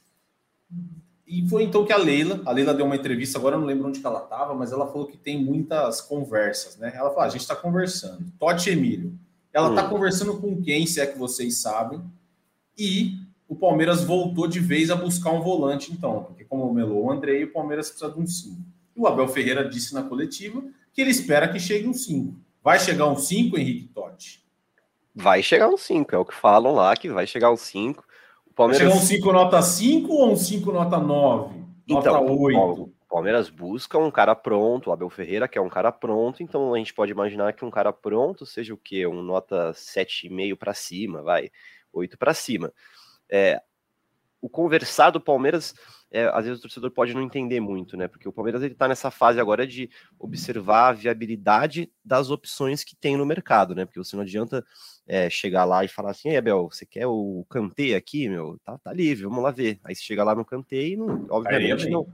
E foi então que a Leila, a Leila deu uma entrevista, agora eu não lembro onde ela estava, mas ela falou que tem muitas conversas, né? Ela falou: ah, a gente está conversando. Totti Emílio. Ela está hum. conversando com quem, se é que vocês sabem. E o Palmeiras voltou de vez a buscar um volante, então, porque como melou o Andrei, o Palmeiras precisa de um 5. E o Abel Ferreira disse na coletiva que ele espera que chegue um 5. Vai chegar um 5, Henrique Totti? Vai chegar um 5, é o que falam lá, que vai chegar um 5. Palmeiras... Vai chegar um 5 nota 5 ou um 5 nota 9? Nota então, 8? O Palmeiras busca um cara pronto, o Abel Ferreira que é um cara pronto, então a gente pode imaginar que um cara pronto seja o quê? Um nota 7,5 para cima, vai, 8 para cima. É, o conversar do Palmeiras, é, às vezes o torcedor pode não entender muito, né? Porque o Palmeiras ele está nessa fase agora de observar a viabilidade das opções que tem no mercado, né? Porque você não adianta é, chegar lá e falar assim, Ei, Abel, você quer o Kanté aqui, meu? Tá, tá livre, vamos lá ver. Aí você chega lá no Kanté e, não, obviamente, não,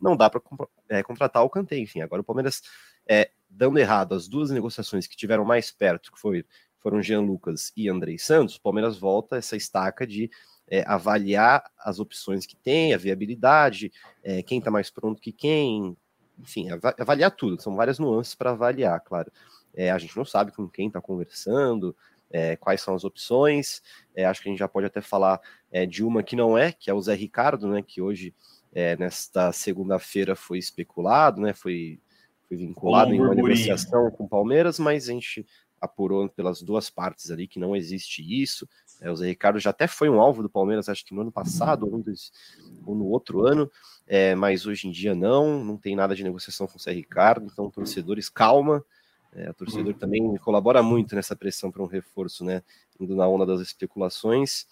não dá para é, contratar o Kanté. Enfim, agora o Palmeiras é, dando errado as duas negociações que tiveram mais perto, que foi, foram Jean Lucas e Andrei Santos, o Palmeiras volta essa estaca de é, avaliar as opções que tem, a viabilidade, é, quem está mais pronto que quem, enfim, avaliar tudo. São várias nuances para avaliar, claro. É, a gente não sabe com quem está conversando, é, quais são as opções. É, acho que a gente já pode até falar é, de uma que não é, que é o Zé Ricardo, né? Que hoje, é, nesta segunda-feira, foi especulado, né? Foi, foi vinculado em uma negociação com o Palmeiras, mas a gente apurou pelas duas partes ali que não existe isso. É, o Zé Ricardo já até foi um alvo do Palmeiras, acho que no ano passado ou, ou no outro ano, é, mas hoje em dia não, não tem nada de negociação com o Zé Ricardo, então torcedores, calma. É, a torcedor uhum. também colabora muito nessa pressão para um reforço, né? Indo na onda das especulações.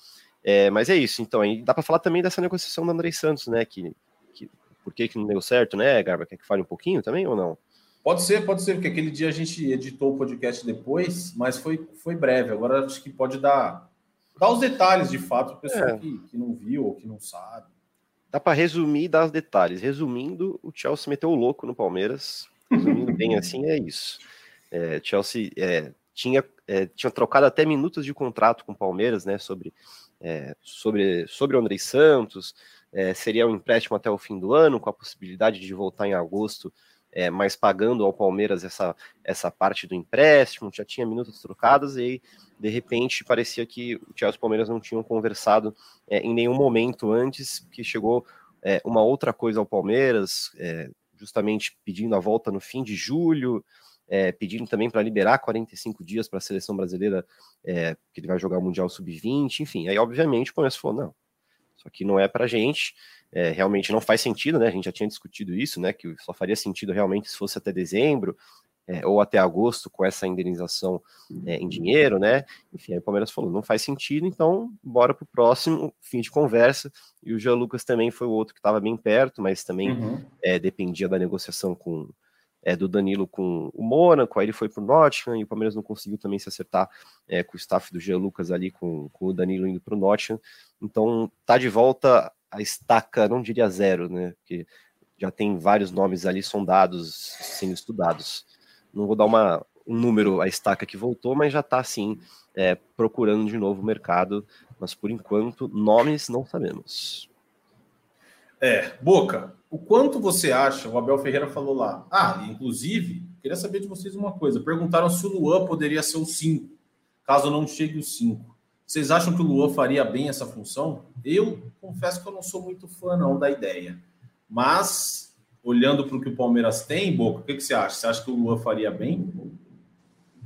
É, mas é isso, então, aí dá para falar também dessa negociação do André Santos, né? Que, que, por que, que não deu certo, né, Garba? Quer que fale um pouquinho também ou não? Pode ser, pode ser, porque aquele dia a gente editou o podcast depois, mas foi, foi breve. Agora acho que pode dar, dar os detalhes de fato para o pessoal é. que, que não viu ou que não sabe. Dá para resumir e dar os detalhes. Resumindo, o Chelsea meteu o louco no Palmeiras. Resumindo bem assim, é isso. É, Chelsea é, tinha, é, tinha trocado até minutos de contrato com o Palmeiras, né? Sobre, é, sobre, sobre o André Santos. É, seria um empréstimo até o fim do ano, com a possibilidade de voltar em agosto é, mas pagando ao Palmeiras essa, essa parte do empréstimo, já tinha minutos trocadas, e aí, de repente parecia que o Chelsea e o Palmeiras não tinham conversado é, em nenhum momento antes, que chegou é, uma outra coisa ao Palmeiras, é, justamente pedindo a volta no fim de julho, é, pedindo também para liberar 45 dias para a seleção brasileira, é, que ele vai jogar o Mundial Sub-20, enfim. Aí, obviamente, o Palmeiras falou: não, isso aqui não é para gente é, realmente não faz sentido, né? A gente já tinha discutido isso, né? Que só faria sentido realmente se fosse até dezembro é, ou até agosto com essa indenização é, em dinheiro, né? Enfim, aí o Palmeiras falou, não faz sentido, então bora para o próximo fim de conversa. E o Jean Lucas também foi o outro que estava bem perto, mas também uhum. É, dependia da negociação com é, do Danilo com o Mônaco, aí ele foi para o Nottingham e o Palmeiras não conseguiu também se acertar é, com o staff do Jean Lucas ali, com, com o Danilo indo para o Nottingham. Então tá de volta a estaca, não diria zero, né? Porque já tem vários nomes ali sondados, sendo estudados. Não vou dar uma, um número a estaca que voltou, mas já está assim, é, procurando de novo o mercado. Mas por enquanto, nomes não sabemos. É, Boca, o quanto você acha? O Abel Ferreira falou lá. Ah, inclusive, queria saber de vocês uma coisa. Perguntaram se o Luan poderia ser o 5, caso não chegue o 5. Vocês acham que o Luan faria bem essa função? Eu confesso que eu não sou muito fã não da ideia. Mas, olhando para o que o Palmeiras tem, Boca, o que, que você acha? Você acha que o Luan faria bem?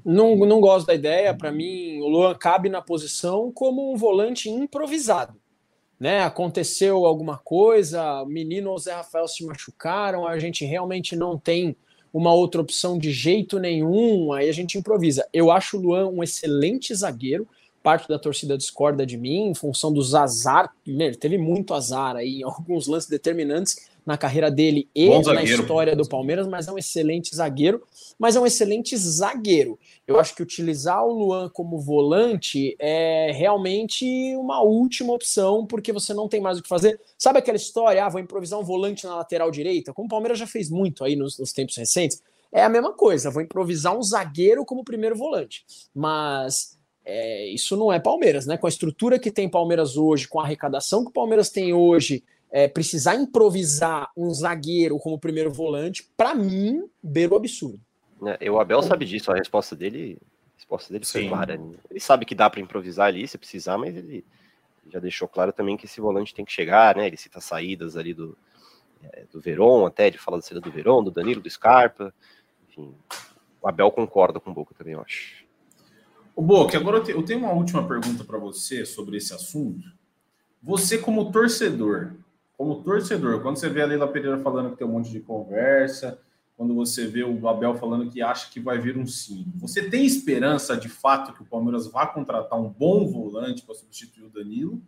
Não, não gosto da ideia. Para mim, o Luan cabe na posição como um volante improvisado. Né? Aconteceu alguma coisa, o menino ou o Zé Rafael se machucaram, a gente realmente não tem uma outra opção de jeito nenhum, aí a gente improvisa. Eu acho o Luan um excelente zagueiro, parte da torcida discorda de mim em função dos azar. Ele teve muito azar aí alguns lances determinantes na carreira dele e na história do Palmeiras, mas é um excelente zagueiro. Mas é um excelente zagueiro. Eu acho que utilizar o Luan como volante é realmente uma última opção, porque você não tem mais o que fazer. Sabe aquela história? Ah, vou improvisar um volante na lateral direita? Como o Palmeiras já fez muito aí nos, nos tempos recentes. É a mesma coisa, vou improvisar um zagueiro como primeiro volante. Mas é, isso não é Palmeiras, né? Com a estrutura que tem Palmeiras hoje, com a arrecadação que o Palmeiras tem hoje, é, precisar improvisar um zagueiro como primeiro volante, para mim, beira o absurdo. É, o Abel sabe disso, a resposta dele, a resposta dele foi clara. Ele sabe que dá para improvisar ali se precisar, mas ele já deixou claro também que esse volante tem que chegar, né? Ele cita saídas ali do, é, do Veron, até ele fala da saída do Veron, do Danilo, do Scarpa. Enfim, o Abel concorda com o Boca também, eu acho. O Boca, agora eu tenho uma última pergunta para você sobre esse assunto. Você, como torcedor, como torcedor, quando você vê a Leila Pereira falando que tem um monte de conversa, quando você vê o Abel falando que acha que vai vir um sim, você tem esperança de fato que o Palmeiras vá contratar um bom volante para substituir o Danilo?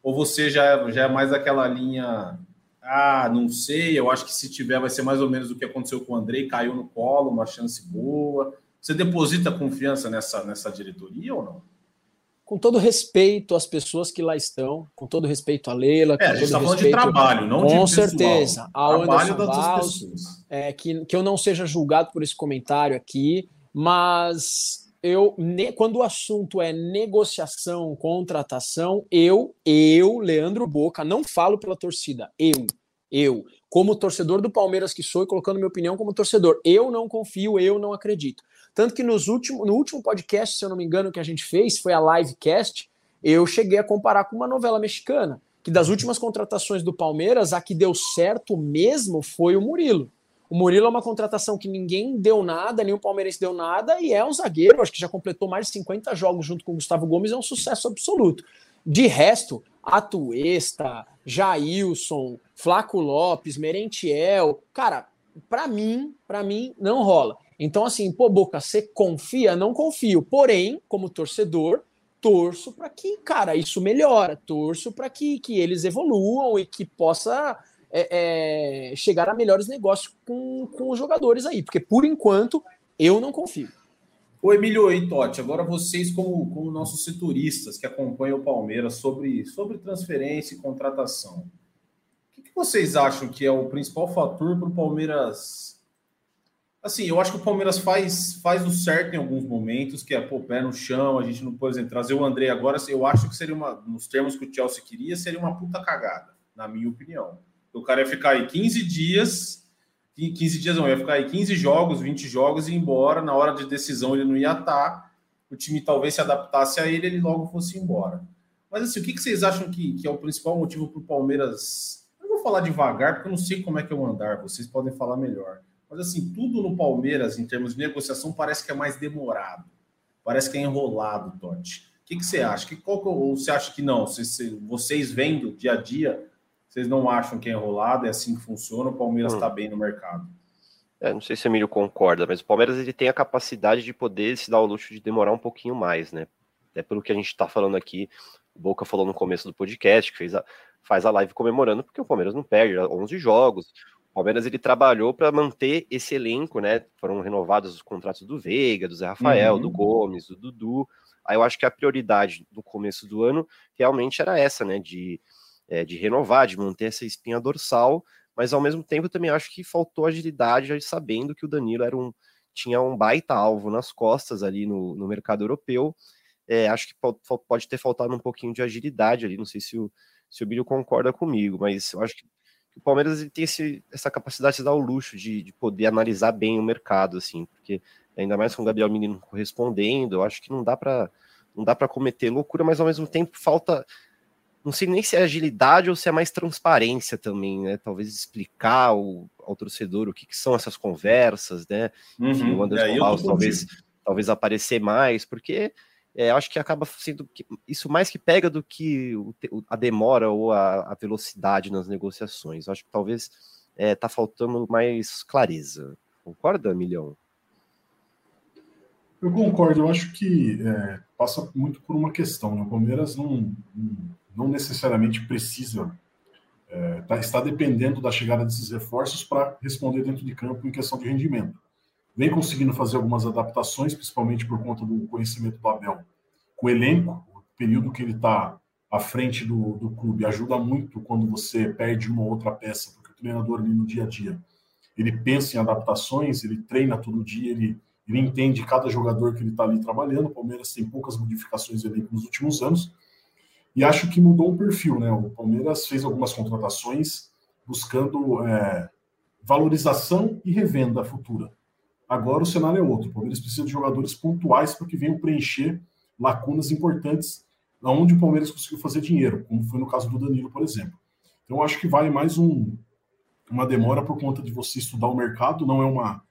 Ou você já, já é mais aquela linha, ah, não sei, eu acho que se tiver vai ser mais ou menos o que aconteceu com o Andrei, caiu no colo, uma chance boa. Você deposita confiança nessa, nessa diretoria ou não? Com todo respeito às pessoas que lá estão, com todo respeito a Leila. É, a gente está falando de trabalho, não com de Com certeza. Ao trabalho das pessoas. É, que, que eu não seja julgado por esse comentário aqui, mas eu ne, quando o assunto é negociação, contratação, eu, eu, Leandro Boca, não falo pela torcida, eu, eu, como torcedor do Palmeiras que sou e colocando minha opinião como torcedor, eu não confio, eu não acredito. Tanto que nos último, no último podcast, se eu não me engano, que a gente fez, foi a livecast, eu cheguei a comparar com uma novela mexicana, que das últimas contratações do Palmeiras, a que deu certo mesmo foi o Murilo. O Murilo é uma contratação que ninguém deu nada, o Palmeirense deu nada, e é um zagueiro, acho que já completou mais de 50 jogos junto com o Gustavo Gomes, é um sucesso absoluto. De resto, Atuesta, Jailson, Flaco Lopes, Merentiel, cara, para mim, para mim não rola. Então, assim, pô, Boca, você confia? Não confio. Porém, como torcedor, torço para que, cara, isso melhora. Torço para que, que eles evoluam e que possa é, é, chegar a melhores negócios com, com os jogadores aí. Porque, por enquanto, eu não confio. Ô Emílio e Totti, agora vocês, como, como nossos setoristas que acompanham o Palmeiras sobre, sobre transferência e contratação, o que, que vocês acham que é o principal fator para o Palmeiras? Assim, eu acho que o Palmeiras faz, faz o certo em alguns momentos, que é pôr pé no chão, a gente não, por exemplo, trazer o André agora, eu acho que seria uma, nos termos que o Chelsea queria, seria uma puta cagada, na minha opinião. O cara ia ficar aí 15 dias, 15 dias não, ia ficar aí 15 jogos, 20 jogos e ir embora, na hora de decisão ele não ia estar, o time talvez se adaptasse a ele, ele logo fosse embora. Mas assim, o que, vocês acham que, que é o principal motivo para o Palmeiras? Eu vou falar devagar, porque eu não sei como é que é o andar, vocês podem falar melhor mas assim, tudo no Palmeiras, em termos de negociação, parece que é mais demorado. Parece que é enrolado, Totti. O que, você acha? Que, qual, ou você acha que não? Vocês vendo dia a dia, vocês não acham que é enrolado, é assim que funciona, o Palmeiras está hum. bem no mercado. É, não sei se o Emílio concorda, mas o Palmeiras ele tem a capacidade de poder se dar o luxo de demorar um pouquinho mais, né? Até pelo que a gente está falando aqui, o Boca falou no começo do podcast, que fez a, faz a live comemorando, porque o Palmeiras não perde 11 jogos, o Palmeiras ele trabalhou para manter esse elenco, né? Foram renovados os contratos do Veiga, do Zé Rafael, uhum. do Gomes, do Dudu. Aí eu acho que a prioridade no começo do ano realmente era essa, né? De, é, de renovar, de manter essa espinha dorsal, mas ao mesmo tempo também acho que faltou agilidade, sabendo que o Danilo era um, tinha um baita alvo nas costas ali no, no mercado europeu. É, acho que pode ter faltado um pouquinho de agilidade ali. Não sei se o, se o Bílio concorda comigo, mas eu acho que o Palmeiras tem esse, essa capacidade de dar o luxo de, de, poder analisar bem o mercado, assim, porque ainda mais com o Gabriel Menino correspondendo, eu acho que não dá para não dá para cometer loucura, mas ao mesmo tempo falta não sei nem se é agilidade ou se é mais transparência também, né? Talvez explicar ao, ao torcedor o que, que, são essas conversas, né? Uhum, Enfim, o Anderson é, talvez, talvez aparecer mais, porque é, acho que acaba sendo isso mais que pega do que o, a demora ou a, a, velocidade nas negociações. Acho que talvez é, tá faltando mais clareza. Concorda, Milhão? Eu concordo. Eu acho que é, passa muito por uma questão. Né? O Palmeiras não, não necessariamente precisa é, tá, está dependendo da chegada desses reforços para responder dentro de campo em questão de rendimento vem conseguindo fazer algumas adaptações, principalmente por conta do conhecimento do Abel com o elenco, o período que ele está à frente do, do clube ajuda muito quando você perde uma ou outra peça, porque o treinador ali no dia a dia ele pensa em adaptações, ele treina todo dia, ele, ele entende cada jogador que ele está ali trabalhando. O Palmeiras tem poucas modificações ali nos últimos anos e acho que mudou o perfil, né? O Palmeiras fez algumas contratações buscando é, valorização e revenda futura. Agora o cenário é outro. O Palmeiras precisa de jogadores pontuais para que venham preencher lacunas importantes onde o Palmeiras conseguiu fazer dinheiro, como foi no caso do Danilo, por exemplo. Então, acho que vale mais um, uma demora por conta de você estudar o mercado, não é uma,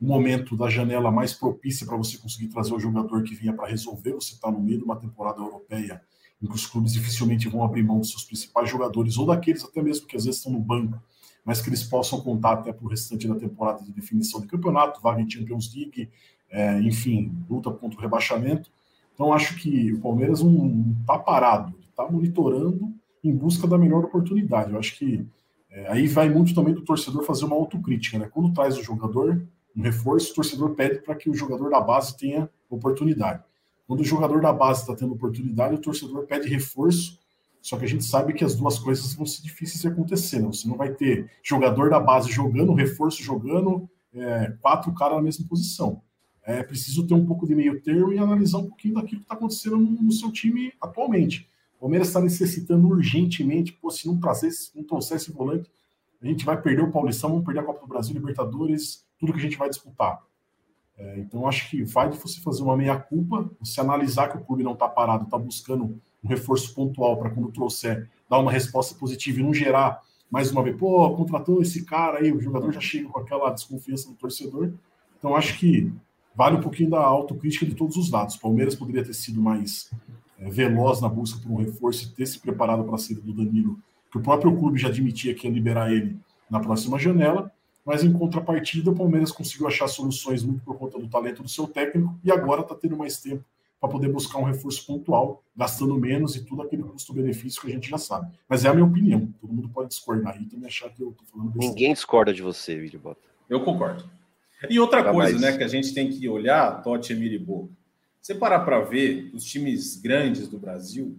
um momento da janela mais propícia para você conseguir trazer o jogador que vinha para resolver. Você está no meio de uma temporada europeia em que os clubes dificilmente vão abrir mão dos seus principais jogadores, ou daqueles até mesmo que às vezes estão no banco mas que eles possam contar até para o restante da temporada de definição de campeonato, vaga em Champions League, é, enfim, luta contra o rebaixamento. Então, acho que o Palmeiras não está parado, está monitorando em busca da melhor oportunidade. Eu acho que é, aí vai muito também do torcedor fazer uma autocrítica, né? Quando traz o jogador, um reforço, o torcedor pede para que o jogador da base tenha oportunidade. Quando o jogador da base está tendo oportunidade, o torcedor pede reforço. Só que a gente sabe que as duas coisas vão ser difíceis de acontecer. Né? Você não vai ter jogador da base jogando, reforço jogando, é, quatro caras na mesma posição. É preciso ter um pouco de meio termo e analisar um pouquinho daquilo que está acontecendo no, no, seu time atualmente. O Palmeiras está necessitando urgentemente, pô, se não trazer, se não trouxer esse volante, a gente vai perder o Paulistão, vamos perder a Copa do Brasil, Libertadores, tudo que a gente vai disputar. É, então, acho que vai de você fazer uma meia-culpa, você analisar que o clube não está parado, está buscando um reforço pontual para quando trouxer, dar uma resposta positiva e não gerar mais uma vez, pô, contratou esse cara aí, o jogador já chega com aquela desconfiança do torcedor. Então, acho que vale um pouquinho da autocrítica de todos os lados. O Palmeiras poderia ter sido mais é, veloz na busca por um reforço e ter se preparado para a saída do Danilo, que o próprio clube já admitia que ia liberar ele na próxima janela mas em contrapartida o Palmeiras conseguiu achar soluções muito por conta do talento do seu técnico e agora está tendo mais tempo para poder buscar um reforço pontual, gastando menos e tudo aquele custo-benefício que a gente já sabe. Mas é a minha opinião, todo mundo pode discordar aí também achar que eu estou falando besteira. Ninguém discorda de você, Vídeo Bota. Eu concordo. E outra tá coisa, mais... né, que a gente tem que olhar, Totti, Emir e Boca. Você parar para ver os times grandes do Brasil,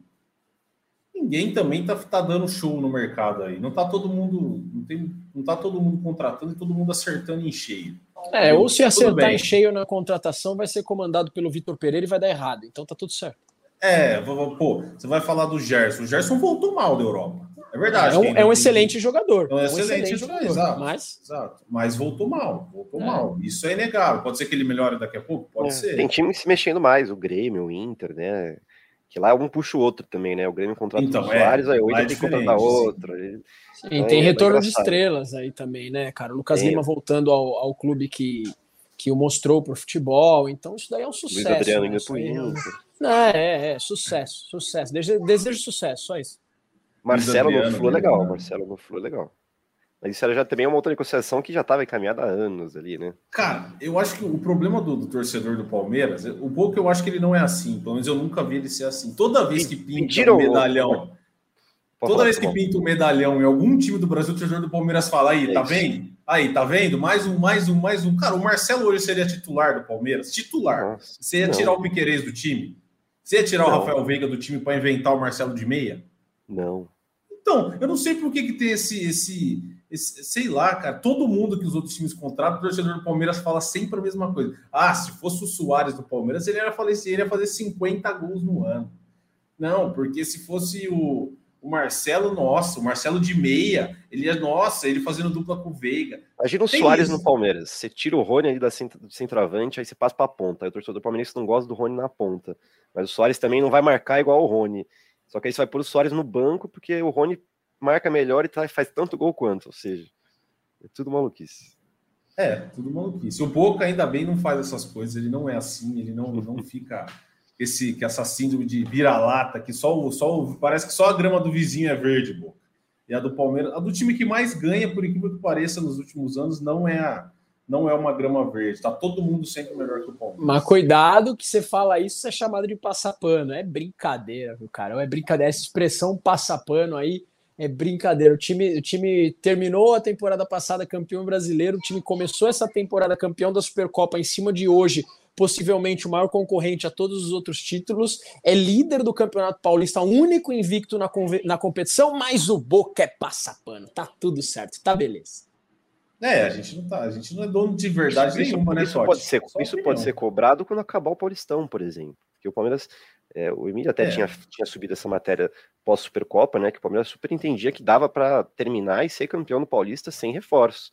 ninguém também tá, tá dando show no mercado aí. Não tá todo mundo, não tem, não tá todo mundo contratando e todo mundo acertando em cheio. É, ou se acertar em cheio na contratação, vai ser comandado pelo Vitor Pereira e vai dar errado. Então tá tudo certo. É, pô, você vai falar do Gerson. O Gerson voltou mal da Europa. É verdade. É um, é um excelente jogador. É um, excelente, excelente jogador. Exato, mas... exato. Mas voltou mal. Voltou é. mal. Isso é inegável. Pode ser que ele melhore daqui a pouco? Pode é. ser. Tem time se mexendo mais. O Grêmio, o Inter, né? Que lá um puxa o outro também, né? O Grêmio contrata então, o é, Soares, é, aí o Inter tem que contratar outro. Sim, então, tem é retorno de estrelas aí também, né, cara? O Lucas Lima voltando ao, ao clube que, que o mostrou pro futebol. Então, isso daí é um sucesso. Luiz Adriano né? indo Não, é, é, é, sucesso, sucesso. Desejo, desejo sucesso, só isso. Marcelo no Flu é legal, Marcelo no Flu é legal. Mas isso era já também uma outra negociação que já estava encaminhada há anos ali, né? Cara, eu acho que o problema do, do, torcedor do Palmeiras, o pouco eu acho que ele não é assim, pelo menos eu nunca vi ele ser assim. Toda vez que pinta um medalhão, toda vez que pinta um medalhão em algum time do Brasil, o torcedor do Palmeiras fala aí, é tá vendo? Aí, tá vendo? Mais um, mais um, mais um. Cara, o Marcelo hoje seria titular do Palmeiras? Titular. Nossa, Você ia não. tirar o Piquerez do time? Você ia tirar não. o Rafael Veiga do time para inventar o Marcelo de meia? Não. Então, eu não sei por que, que tem esse, esse sei lá, cara, todo mundo que os outros times contratam, o torcedor do Palmeiras fala sempre a mesma coisa. Ah, se fosse o Soares do Palmeiras, ele ia fazer, ele ia fazer 50 gols no ano. Não, porque se fosse o, o Marcelo, nossa, o Marcelo de meia, ele ia, nossa, ele fazendo dupla com o Veiga. Imagina o Tem Soares isso. no Palmeiras. Você tira o Rony ali da centroavante, aí você passa para a ponta. Aí o torcedor do Palmeiras não gosta do Rony na ponta. Mas o Soares também não vai marcar igual o Rony. Só que aí você vai pôr o Soares no banco, porque o Rony marca melhor e tá, faz tanto gol quanto, ou seja, é tudo maluquice. É, tudo maluquice. O Boca ainda bem não faz essas coisas, ele não é assim, ele não, não fica esse que essa síndrome de vira-lata que só o só o, parece que só a grama do vizinho é verde, Boca. E a do Palmeiras, a do time que mais ganha, por incrível que pareça, nos últimos anos, não é a, não é uma grama verde. Tá todo mundo sempre melhor que o Palmeiras. Mas cuidado que você fala isso, você é chamado de passapano. É brincadeira, viu, cara? É brincadeira. Essa expressão passapano aí é brincadeira. O time, o time terminou a temporada passada campeão brasileiro, o time começou essa temporada campeão da Supercopa em cima de hoje, possivelmente o maior concorrente a todos os outros títulos, é líder do Campeonato Paulista, único invicto na, na competição, mas o Boca é passapano. Tá tudo certo, tá beleza. É, a gente não tá, a gente não é dono de verdade isso, nenhuma, né, Isso, pode ser, isso pode ser cobrado quando acabar o Paulistão, por exemplo. Porque o Palmeiras é, o Emílio até é. tinha, tinha subido essa matéria pós-Supercopa, né? Que o Palmeiras super entendia que dava para terminar e ser campeão no Paulista sem reforço.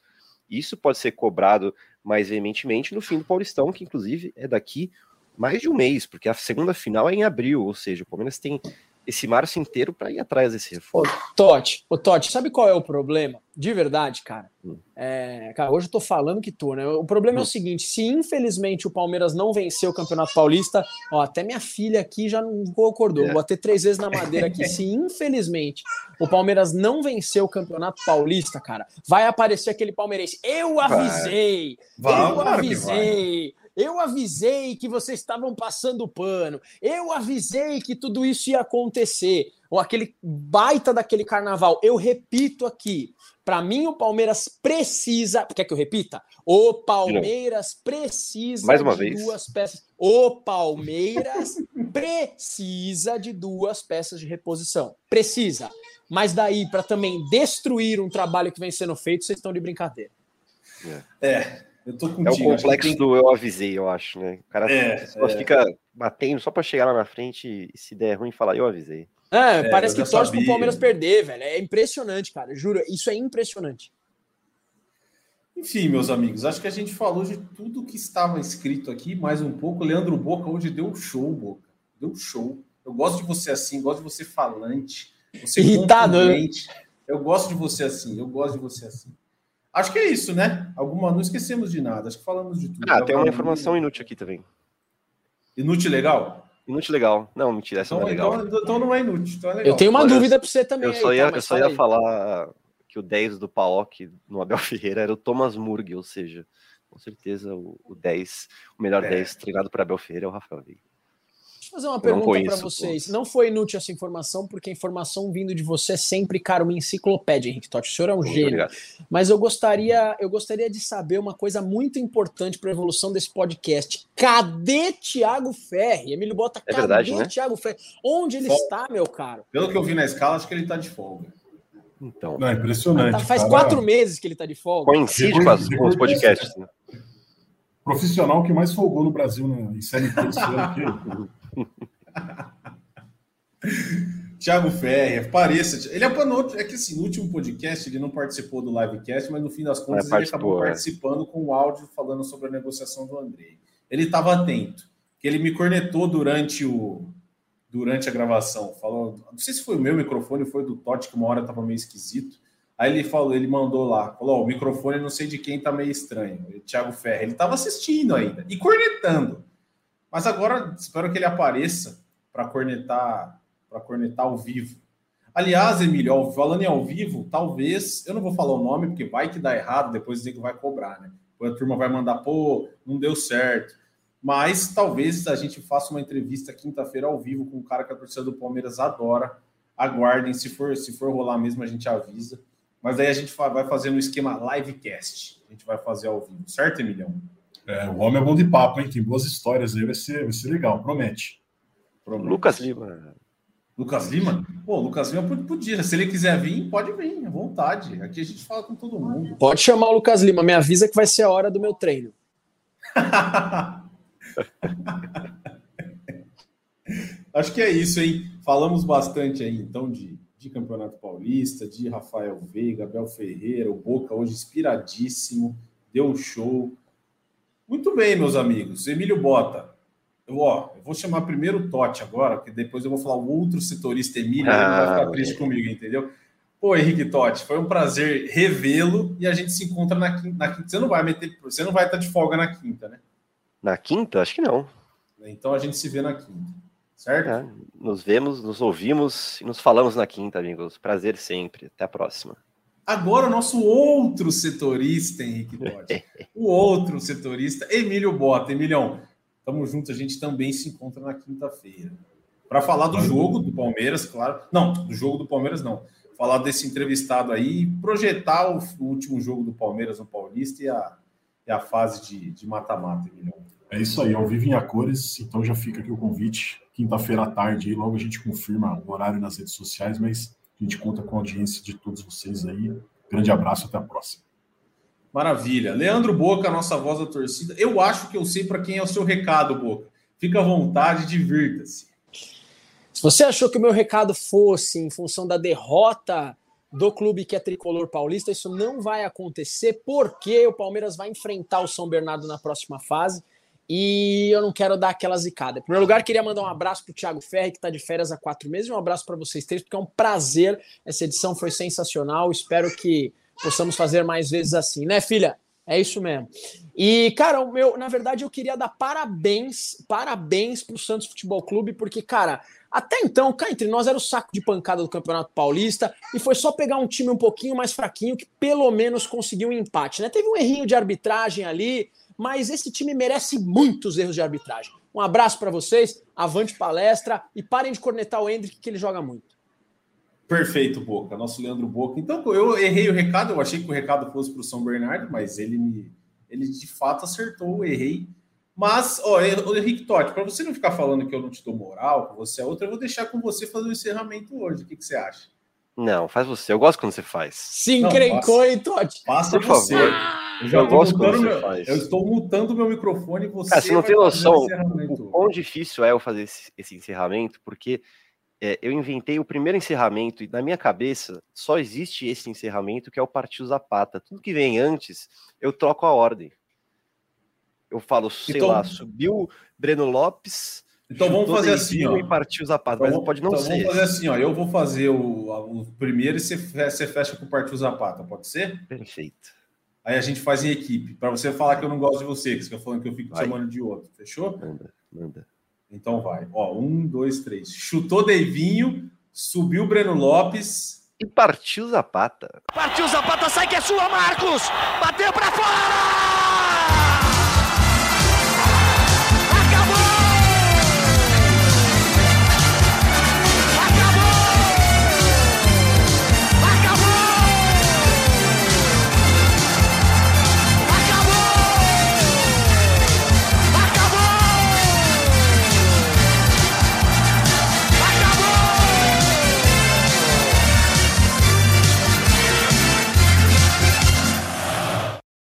Isso pode ser cobrado mais veementemente no fim do Paulistão, que inclusive é daqui mais de um mês, porque a segunda final é em abril, ou seja, o Palmeiras tem esse março inteiro para ir atrás desse reforço. Ô, Totti, ô, Totti, sabe qual é o problema? De verdade, cara. Hum. É, cara, hoje eu tô falando que tô, né? O problema hum. é o hum. seguinte: se infelizmente o Palmeiras não vencer o Campeonato Paulista, ó, até minha filha aqui já não concordou. É. Vou bater três vezes na madeira aqui. se infelizmente o Palmeiras não vencer o Campeonato Paulista, cara, vai aparecer aquele palmeirense. Eu avisei! Vai. Eu avisei! Eu avisei que vocês estavam passando pano. Eu avisei que tudo isso ia acontecer. Ou aquele baita daquele carnaval. Eu repito aqui. Para mim, o Palmeiras precisa. Quer que eu repita? O Palmeiras precisa Mais uma de vez. duas peças. O Palmeiras precisa de duas peças de reposição. Precisa. Mas daí, para também destruir um trabalho que vem sendo feito, vocês estão de brincadeira. É, é eu tô contigo. É o complexo tem... do eu avisei, eu acho, né? O cara é, só é. fica batendo só para chegar lá na frente e se der ruim, falar eu avisei. É, é parece que torce pro Palmeiras perder, velho. É impressionante, cara. Juro, isso é impressionante. Enfim, meus amigos, acho que a gente falou de tudo que estava escrito aqui, mais um pouco. Leandro Boca hoje deu show, Boca. Deu show. Eu gosto de você assim, gosto de você falante, você irritado. Né? Eu gosto de você assim, eu gosto de você assim. Acho que é isso, né? Alguma, não esquecemos de nada. Acho que falamos de tudo. Ah, tem uma informação inútil aqui também. Inútil legal? Inútil legal. Não, mentira, essa então, não é legal. Então, então não é inútil. Então é legal. Eu tenho uma Olha, dúvida para você também. Eu só ia, tá, eu só ia falar que o 10 do Paok no Abel Ferreira era o Thomas Murg, ou seja, com certeza o, o 10, o melhor é. 10 treinado para Abel Ferreira é o Rafael Veiga. Fazer uma pergunta para vocês. Pô. Não foi inútil essa informação, porque a informação vindo de você é sempre, cara, uma enciclopédia, Henrique Totti. O senhor é um muito gênio. Obrigado. Mas eu gostaria, eu gostaria de saber uma coisa muito importante para a evolução desse podcast. Cadê Thiago Ferri? Emílio Bota, é cadê verdade, né? Thiago Ferri? Onde ele está, meu caro? Pelo que eu vi na escala, acho que ele está de folga. Então. Não, é impressionante. Tá, faz cara. quatro meses que ele está de folga. Coincide com, as, com os podcasts. Né? Profissional que mais folgou no Brasil né, em série. Tiago Ferre, pareça. Ele é, é que assim, no último podcast ele não participou do livecast, mas no fim das contas ele acabou é. participando com o áudio falando sobre a negociação do Andrei. Ele estava atento, que ele me cornetou durante o durante a gravação. Falou, não sei se foi o meu microfone, foi do Totti, que uma hora estava meio esquisito. Aí ele falou, ele mandou lá, falou: o microfone não sei de quem tá meio estranho. O Thiago Ferre, ele estava assistindo ainda e cornetando. Mas agora espero que ele apareça para cornetar, para cornetar ao vivo. Aliás, Emílio, falando em ao vivo, talvez, eu não vou falar o nome porque vai que dá errado, depois que vai cobrar, né? A turma vai mandar, pô, não deu certo. Mas talvez a gente faça uma entrevista quinta-feira ao vivo com um cara que a torcida do Palmeiras adora. Aguardem, se for, se for rolar mesmo, a gente avisa. Mas aí a gente vai fazer no esquema livecast. A gente vai fazer ao vivo, certo, Emilhão? É, o homem é bom de papo, hein? Tem boas histórias aí, vai ser, vai ser legal, promete. promete. Lucas Lima. Lucas Lima? Pô, Lucas Lima podia. Se ele quiser vir, pode vir, à vontade. Aqui a gente fala com todo mundo. Pode chamar o Lucas Lima, me avisa que vai ser a hora do meu treino. Acho que é isso, hein? Falamos bastante aí, então, de, de Campeonato Paulista, de Rafael Veiga, Abel Ferreira, o Boca hoje inspiradíssimo, deu um show. Muito bem, meus amigos. Emílio Bota. Eu, ó, eu vou chamar primeiro o Totti agora, porque depois eu vou falar o outro setorista Emílio, ah, ele vai ficar triste é. comigo, entendeu? Pô, Henrique Totti, foi um prazer revê-lo e a gente se encontra na quinta, na quinta. Você não vai meter, você não vai estar de folga na quinta, né? Na quinta? Acho que não. Então a gente se vê na quinta, certo? É, nos vemos, nos ouvimos e nos falamos na quinta, amigos. Prazer sempre. Até a próxima. Agora o nosso outro setorista, Henrique Totti. o outro setorista, Emílio Bota. Emilhão, tamo junto, a gente também se encontra na quinta-feira. Para falar do jogo do Palmeiras, claro. Não, do jogo do Palmeiras não. Falar desse entrevistado aí projetar o, último jogo do Palmeiras no Paulista e a, e a fase de mata-mata, Emilhão. É isso aí, ao vivo em a cores, então já fica aqui o convite. Quinta-feira à tarde, aí logo a gente confirma o horário nas redes sociais, mas a gente conta com a audiência de todos vocês aí. Grande abraço, até a próxima. Maravilha. Leandro Boca, nossa voz da torcida. Eu acho que eu sei para quem é o seu recado, Boca. Fica à vontade, divirta-se. Se você achou que o meu recado fosse em função da derrota do clube que é tricolor paulista, isso não vai acontecer porque o Palmeiras vai enfrentar o São Bernardo na próxima fase e eu não quero dar aquela zicada. Em primeiro lugar, queria mandar um abraço para o Thiago Ferri, que está de férias há quatro meses, e um abraço para vocês três, porque é um prazer. Essa edição foi sensacional. Espero que possamos fazer mais vezes assim, né, filha? É isso mesmo. E, cara, o meu, na verdade, eu queria dar parabéns, parabéns para o Santos Futebol Clube, porque, cara, até então, cá entre nós, era o saco de pancada do Campeonato Paulista, e foi só pegar um time um pouquinho mais fraquinho que pelo menos conseguiu um empate, né? Teve um errinho de arbitragem ali, mas esse time merece muitos erros de arbitragem. Um abraço para vocês, avante palestra e parem de cornetar o Hendrick, que ele joga muito. Perfeito, Boca, nosso Leandro Boca. Então, eu errei o recado, eu achei que o recado fosse para o São Bernardo, mas ele me, ele de fato acertou, eu errei. Mas, ó, Henrique Totti, para você não ficar falando que eu não te dou moral, que você é outra, eu vou deixar com você fazer o encerramento hoje. O que, que você acha? Não, faz você. Eu gosto quando você faz. Se encrencou, hein, Totti? Passa Por você. favor. Eu, Eu gosto quando você meu, faz. eu estou mutando meu microfone e você. Cara, você não tem noção o quão difícil é eu fazer esse, esse encerramento, porque é, eu inventei o primeiro encerramento e na minha cabeça só existe esse encerramento que é o Partiu Zapata. Tudo que vem antes, eu troco a ordem. Eu falo, sei Então- lá, subiu Breno Lopes. Então vamos fazer assim, ó. E partiu Zapata, Então, mas pode não então ser. vamos fazer assim, ó. Eu vou fazer o, o primeiro e você fecha com o Partiu Zapata, pode ser? Perfeito. Aí a gente faz em equipe, para você falar que eu não gosto de você, que você fica falando que eu fico te Vai. chamando de outro. Fechou? Manda, manda. Então vai. Ó, um, dois, três. Chutou Deivinho, subiu Breno Lopes. E partiu Zapata. Partiu Zapata, sai que é sua, Marcos! Bateu pra fora!